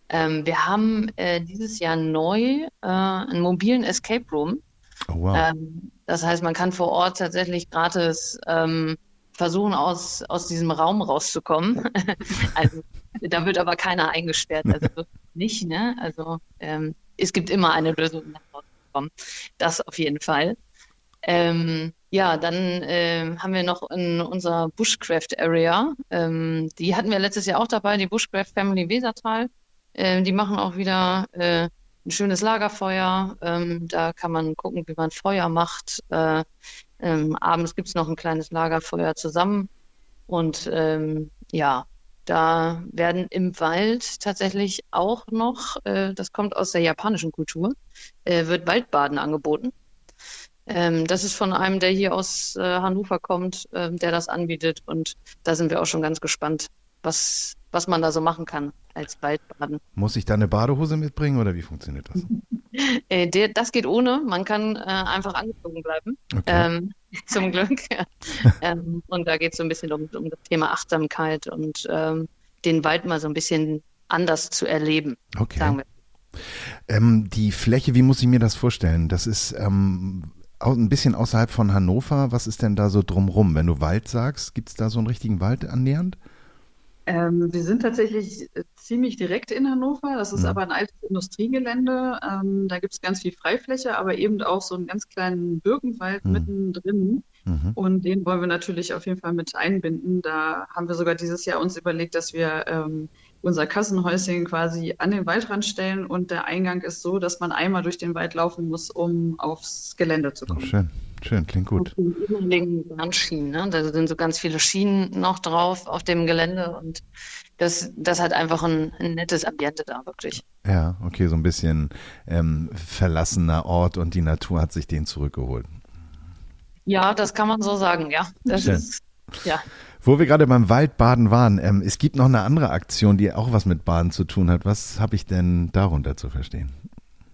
[SPEAKER 6] Ähm, wir haben äh, dieses Jahr neu äh, einen mobilen Escape Room.
[SPEAKER 3] Oh, wow.
[SPEAKER 6] Ähm, das heißt, man kann vor Ort tatsächlich gratis versuchen, aus, aus diesem Raum rauszukommen. <laughs> also da wird aber keiner eingesperrt, also <laughs> nicht. Ne? Also ähm, es gibt immer eine Lösung, um rauszukommen. Das auf jeden Fall. Ähm, ja, dann ähm, haben wir noch in unserer Bushcraft Area, ähm, die hatten wir letztes Jahr auch dabei, die Bushcraft Family Wesertal. Ähm, die machen auch wieder äh, ein schönes Lagerfeuer. Ähm, da kann man gucken, wie man Feuer macht. Äh, ähm, abends gibt's noch ein kleines Lagerfeuer zusammen. Und ähm, ja, da werden im Wald tatsächlich auch noch, äh, das kommt aus der japanischen Kultur, äh, wird Waldbaden angeboten. Ähm, das ist von einem, der hier aus äh, Hannover kommt, ähm, der das anbietet. Und da sind wir auch schon ganz gespannt, was, was man da so machen kann als Waldbaden.
[SPEAKER 3] Muss ich da eine Badehose mitbringen oder wie funktioniert das? <laughs>
[SPEAKER 6] Äh, der, das geht ohne. Man kann äh, einfach angezogen bleiben.
[SPEAKER 3] Okay.
[SPEAKER 6] Ähm, <laughs> zum Glück. <laughs> ähm, und da geht es so ein bisschen um, um das Thema Achtsamkeit und ähm, den Wald mal so ein bisschen anders zu erleben,
[SPEAKER 3] Okay.
[SPEAKER 6] sagen wir.
[SPEAKER 3] Ähm, die Fläche, wie muss ich mir das vorstellen? Das ist ähm, ein bisschen außerhalb von Hannover. Was ist denn da so drumrum? Wenn du Wald sagst, gibt's da so einen richtigen Wald annähernd?
[SPEAKER 5] Ähm, wir sind tatsächlich äh, ziemlich direkt in Hannover. Das ist
[SPEAKER 3] Mhm.
[SPEAKER 5] aber ein altes Industriegelände. Ähm, da gibt es ganz viel Freifläche, aber eben auch so einen ganz kleinen Birkenwald
[SPEAKER 3] Mhm.
[SPEAKER 5] mittendrin.
[SPEAKER 3] Mhm.
[SPEAKER 5] Und den wollen wir natürlich auf jeden Fall mit einbinden. Da haben wir sogar dieses Jahr uns überlegt, dass wir ähm, unser Kassenhäuschen quasi an den Waldrand stellen und der Eingang ist so, dass man einmal durch den Wald laufen muss, um aufs Gelände zu
[SPEAKER 3] Oh,
[SPEAKER 5] kommen.
[SPEAKER 3] schön, schön, klingt gut.
[SPEAKER 6] Ehemaligen Bahnschienen, ne? Da sind so ganz viele Schienen noch drauf auf dem Gelände und das, das hat einfach ein, ein nettes Ambiente da, wirklich.
[SPEAKER 3] Ja, okay, so ein bisschen ähm, verlassener Ort und die Natur hat sich den zurückgeholt.
[SPEAKER 6] Ja, das kann man so sagen, ja. Das
[SPEAKER 3] Schön.
[SPEAKER 6] ist, ja.
[SPEAKER 3] Wo wir gerade beim Waldbaden waren, ähm, es gibt noch eine andere Aktion, die auch was mit Baden zu tun hat. Was habe ich denn darunter zu verstehen?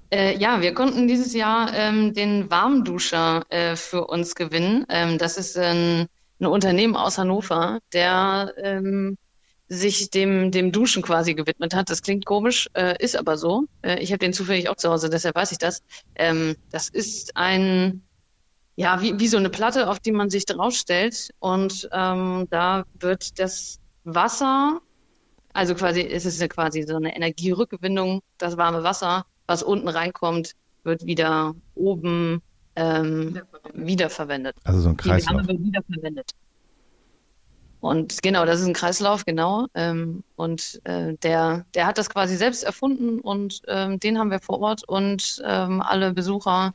[SPEAKER 6] Äh, ja, wir konnten dieses Jahr ähm, den Warmduscher äh, für uns gewinnen. Ähm, das ist ein, ein Unternehmen aus Hannover, der ähm, sich dem, dem Duschen quasi gewidmet hat. Das klingt komisch, äh, ist aber so. Äh, ich habe den zufällig auch zu Hause, deshalb weiß ich das. Ähm, das ist ein, ja, wie, wie so eine Platte, auf die man sich draufstellt. Und ähm, da wird das Wasser, also quasi, es ist ja quasi so eine Energierückgewinnung, das warme Wasser, was unten reinkommt, wird wieder oben ähm, wiederverwendet.
[SPEAKER 3] Also so ein
[SPEAKER 6] Die Wärme
[SPEAKER 3] Kreislauf.
[SPEAKER 6] wird wiederverwendet. Und genau, das ist ein Kreislauf, genau. Ähm, und äh, der, der hat das quasi selbst erfunden und ähm, den haben wir vor Ort und ähm, alle Besucher,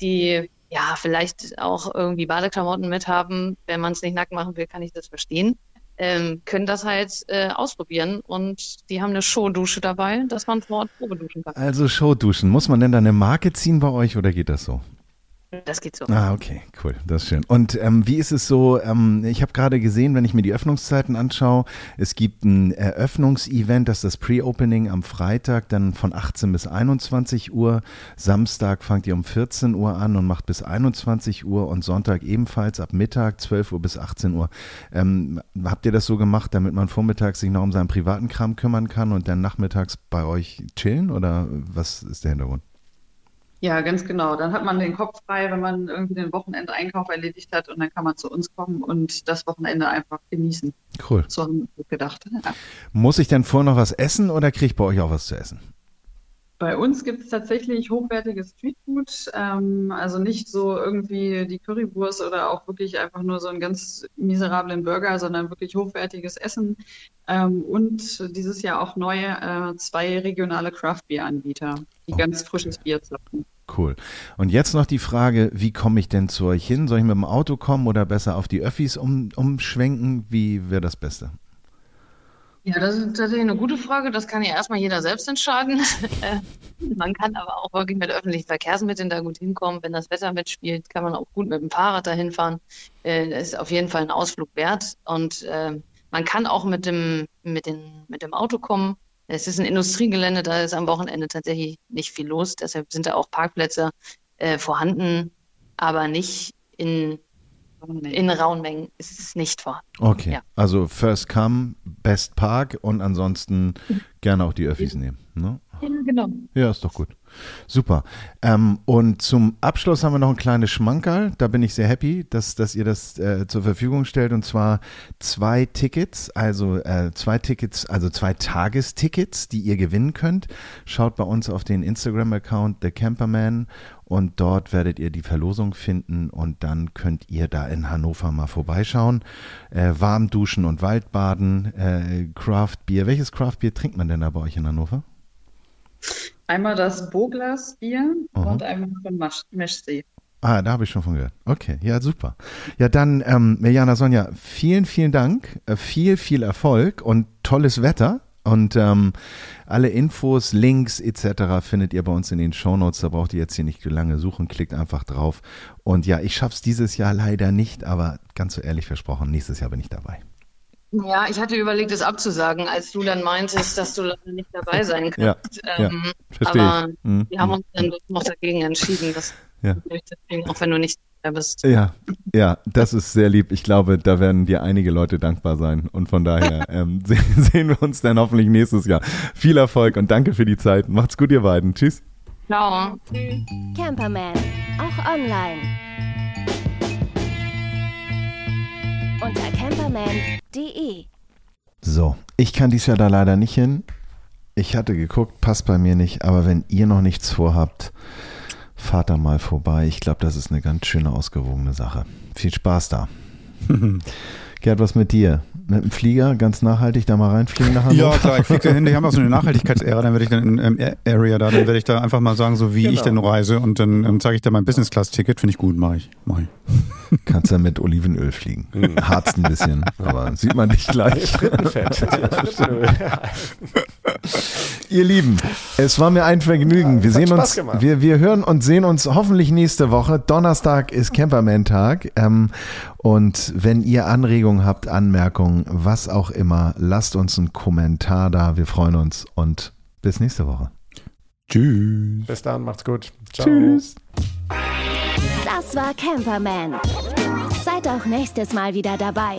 [SPEAKER 6] die ja vielleicht auch irgendwie Badeklamotten mit haben, wenn man es nicht nackt machen will, kann ich das verstehen. Ähm, können das halt äh, ausprobieren und die haben eine Showdusche dabei, dass man vor Ort Probeduschen kann.
[SPEAKER 3] Also Showduschen. Muss man denn da eine Marke ziehen bei euch oder geht das so?
[SPEAKER 6] Das geht so.
[SPEAKER 3] Ah, okay, cool, das ist schön. Und ähm, wie ist es so, ähm, ich habe gerade gesehen, wenn ich mir die Öffnungszeiten anschaue, es gibt ein Eröffnungsevent, das ist das Pre-Opening am Freitag, dann von 18 bis 21 Uhr. Samstag fangt ihr um 14 Uhr an und macht bis 21 Uhr und Sonntag ebenfalls ab Mittag 12 Uhr bis 18 Uhr. Ähm, habt ihr das so gemacht, damit man vormittags sich noch um seinen privaten Kram kümmern kann und dann nachmittags bei euch chillen oder was ist der Hintergrund?
[SPEAKER 5] Ja, ganz genau. Dann hat man den Kopf frei, wenn man irgendwie den Wochenendeinkauf erledigt hat und dann kann man zu uns kommen und das Wochenende einfach genießen.
[SPEAKER 3] Cool.
[SPEAKER 5] So haben wir gedacht. Ja.
[SPEAKER 3] Muss ich denn vorher noch was essen oder kriege ich bei euch auch was zu essen?
[SPEAKER 5] Bei uns gibt es tatsächlich hochwertiges Streetfood, ähm, also nicht so irgendwie die Currywurst oder auch wirklich einfach nur so einen ganz miserablen Burger, sondern wirklich hochwertiges Essen ähm, und dieses Jahr auch neue äh, zwei regionale Craft-Bier-Anbieter, die
[SPEAKER 3] Oh.
[SPEAKER 5] ganz frisches Bier zapfen.
[SPEAKER 3] Cool. Und jetzt noch die Frage, wie komme ich denn zu euch hin? Soll ich mit dem Auto kommen oder besser auf die Öffis um, umschwenken? Wie wäre das Beste?
[SPEAKER 6] Ja, das ist tatsächlich eine gute Frage. Das kann ja erstmal jeder selbst entscheiden. <laughs> Äh, man kann aber auch wirklich mit öffentlichen Verkehrsmitteln da gut hinkommen. Wenn das Wetter mitspielt, kann man auch gut mit dem Fahrrad dahin fahren. Äh, Das ist auf jeden Fall ein Ausflug wert. Und äh, man kann auch mit dem, mit den, mit dem Auto kommen. Es ist ein Industriegelände, da ist am Wochenende tatsächlich nicht viel los. Deshalb sind da auch Parkplätze äh, vorhanden, aber nicht in, in rauen Mengen ist es nicht vorhanden.
[SPEAKER 3] Okay.
[SPEAKER 6] Ja.
[SPEAKER 3] Also First Come, Best Park und ansonsten gerne auch die Öffis nehmen. Ne?
[SPEAKER 6] Ja, genau.
[SPEAKER 3] Ja, ist doch gut. Super. Ähm, und zum Abschluss haben wir noch ein kleines Schmankerl. Da bin ich sehr happy, dass, dass ihr das äh, zur Verfügung stellt. Und zwar zwei Tickets, also äh, zwei Tickets, also zwei Tagestickets, die ihr gewinnen könnt. Schaut bei uns auf den Instagram-Account The Camperman und dort werdet ihr die Verlosung finden und dann könnt ihr da in Hannover mal vorbeischauen. Äh, warm duschen und Waldbaden, äh, Craft Bier. Welches Craft Bier trinkt man denn da bei euch in Hannover?
[SPEAKER 5] Einmal das Boglas-Bier
[SPEAKER 3] Aha.
[SPEAKER 5] und einmal von Masch- Meschsee.
[SPEAKER 3] Ah, da habe ich schon von gehört. Okay, ja, super. Ja, dann, ähm, Mirjana Sonja, vielen, vielen Dank, äh, viel, viel Erfolg und tolles Wetter. Und ähm, alle Infos, Links etc. findet ihr bei uns in den Shownotes. Da braucht ihr jetzt hier nicht lange suchen, klickt einfach drauf. Und ja, ich schaff's dieses Jahr leider nicht, aber ganz so ehrlich versprochen, nächstes Jahr bin ich dabei.
[SPEAKER 6] Ja, ich hatte überlegt, es abzusagen, als du dann meintest, dass du leider nicht dabei sein
[SPEAKER 3] Ja,
[SPEAKER 6] kannst.
[SPEAKER 3] ja,
[SPEAKER 6] ähm,
[SPEAKER 3] verstehe
[SPEAKER 6] aber
[SPEAKER 3] ich. Mhm.
[SPEAKER 6] wir haben uns dann doch noch dagegen entschieden, dass
[SPEAKER 3] Ja.
[SPEAKER 6] auch wenn du nicht dabei bist.
[SPEAKER 3] Ja, ja, das ist sehr lieb. Ich glaube, da werden dir einige Leute dankbar sein. Und von daher <laughs> ähm, se- <laughs> sehen wir uns dann hoffentlich nächstes Jahr. Viel Erfolg und danke für die Zeit. Macht's gut, ihr beiden. Tschüss.
[SPEAKER 6] Ciao.
[SPEAKER 4] Camperman, auch online. Unter camperman.de.
[SPEAKER 3] So, ich kann dies Jahr da leider nicht hin. Ich hatte geguckt, passt bei mir nicht. Aber wenn ihr noch nichts vorhabt, fahrt da mal vorbei. Ich glaube, das ist eine ganz schöne, ausgewogene Sache. Viel Spaß da. <laughs> Gerd, was mit dir? Mit dem Flieger ganz nachhaltig da mal reinfliegen nach Hannover?
[SPEAKER 1] Ja, klar, ich fliege dahin. Die haben auch so eine Nachhaltigkeitsära, dann werde ich dann in ähm, Area da, dann werde ich da einfach mal sagen, so wie ich denn reise und dann ähm, zeige ich da mein Business Class Ticket, finde ich gut, mache ich, mache ich. <laughs>
[SPEAKER 3] Kannst ja mit Olivenöl fliegen. Harzt ein bisschen, <laughs> aber sieht man nicht gleich. <laughs>
[SPEAKER 2] Frittenfett.
[SPEAKER 3] Ihr Lieben, es war mir ein Vergnügen. Wir
[SPEAKER 2] es hat
[SPEAKER 3] sehen uns, wir, wir hören und sehen uns hoffentlich nächste Woche. Donnerstag ist Camperman-Tag. Ähm, und wenn ihr Anregungen habt, Anmerkungen, was auch immer, lasst uns einen Kommentar da. Wir freuen uns und bis nächste Woche.
[SPEAKER 1] Tschüss.
[SPEAKER 2] Bis dann, macht's gut. Ciao.
[SPEAKER 3] Tschüss.
[SPEAKER 4] Das war Camperman. Seid auch nächstes Mal wieder dabei.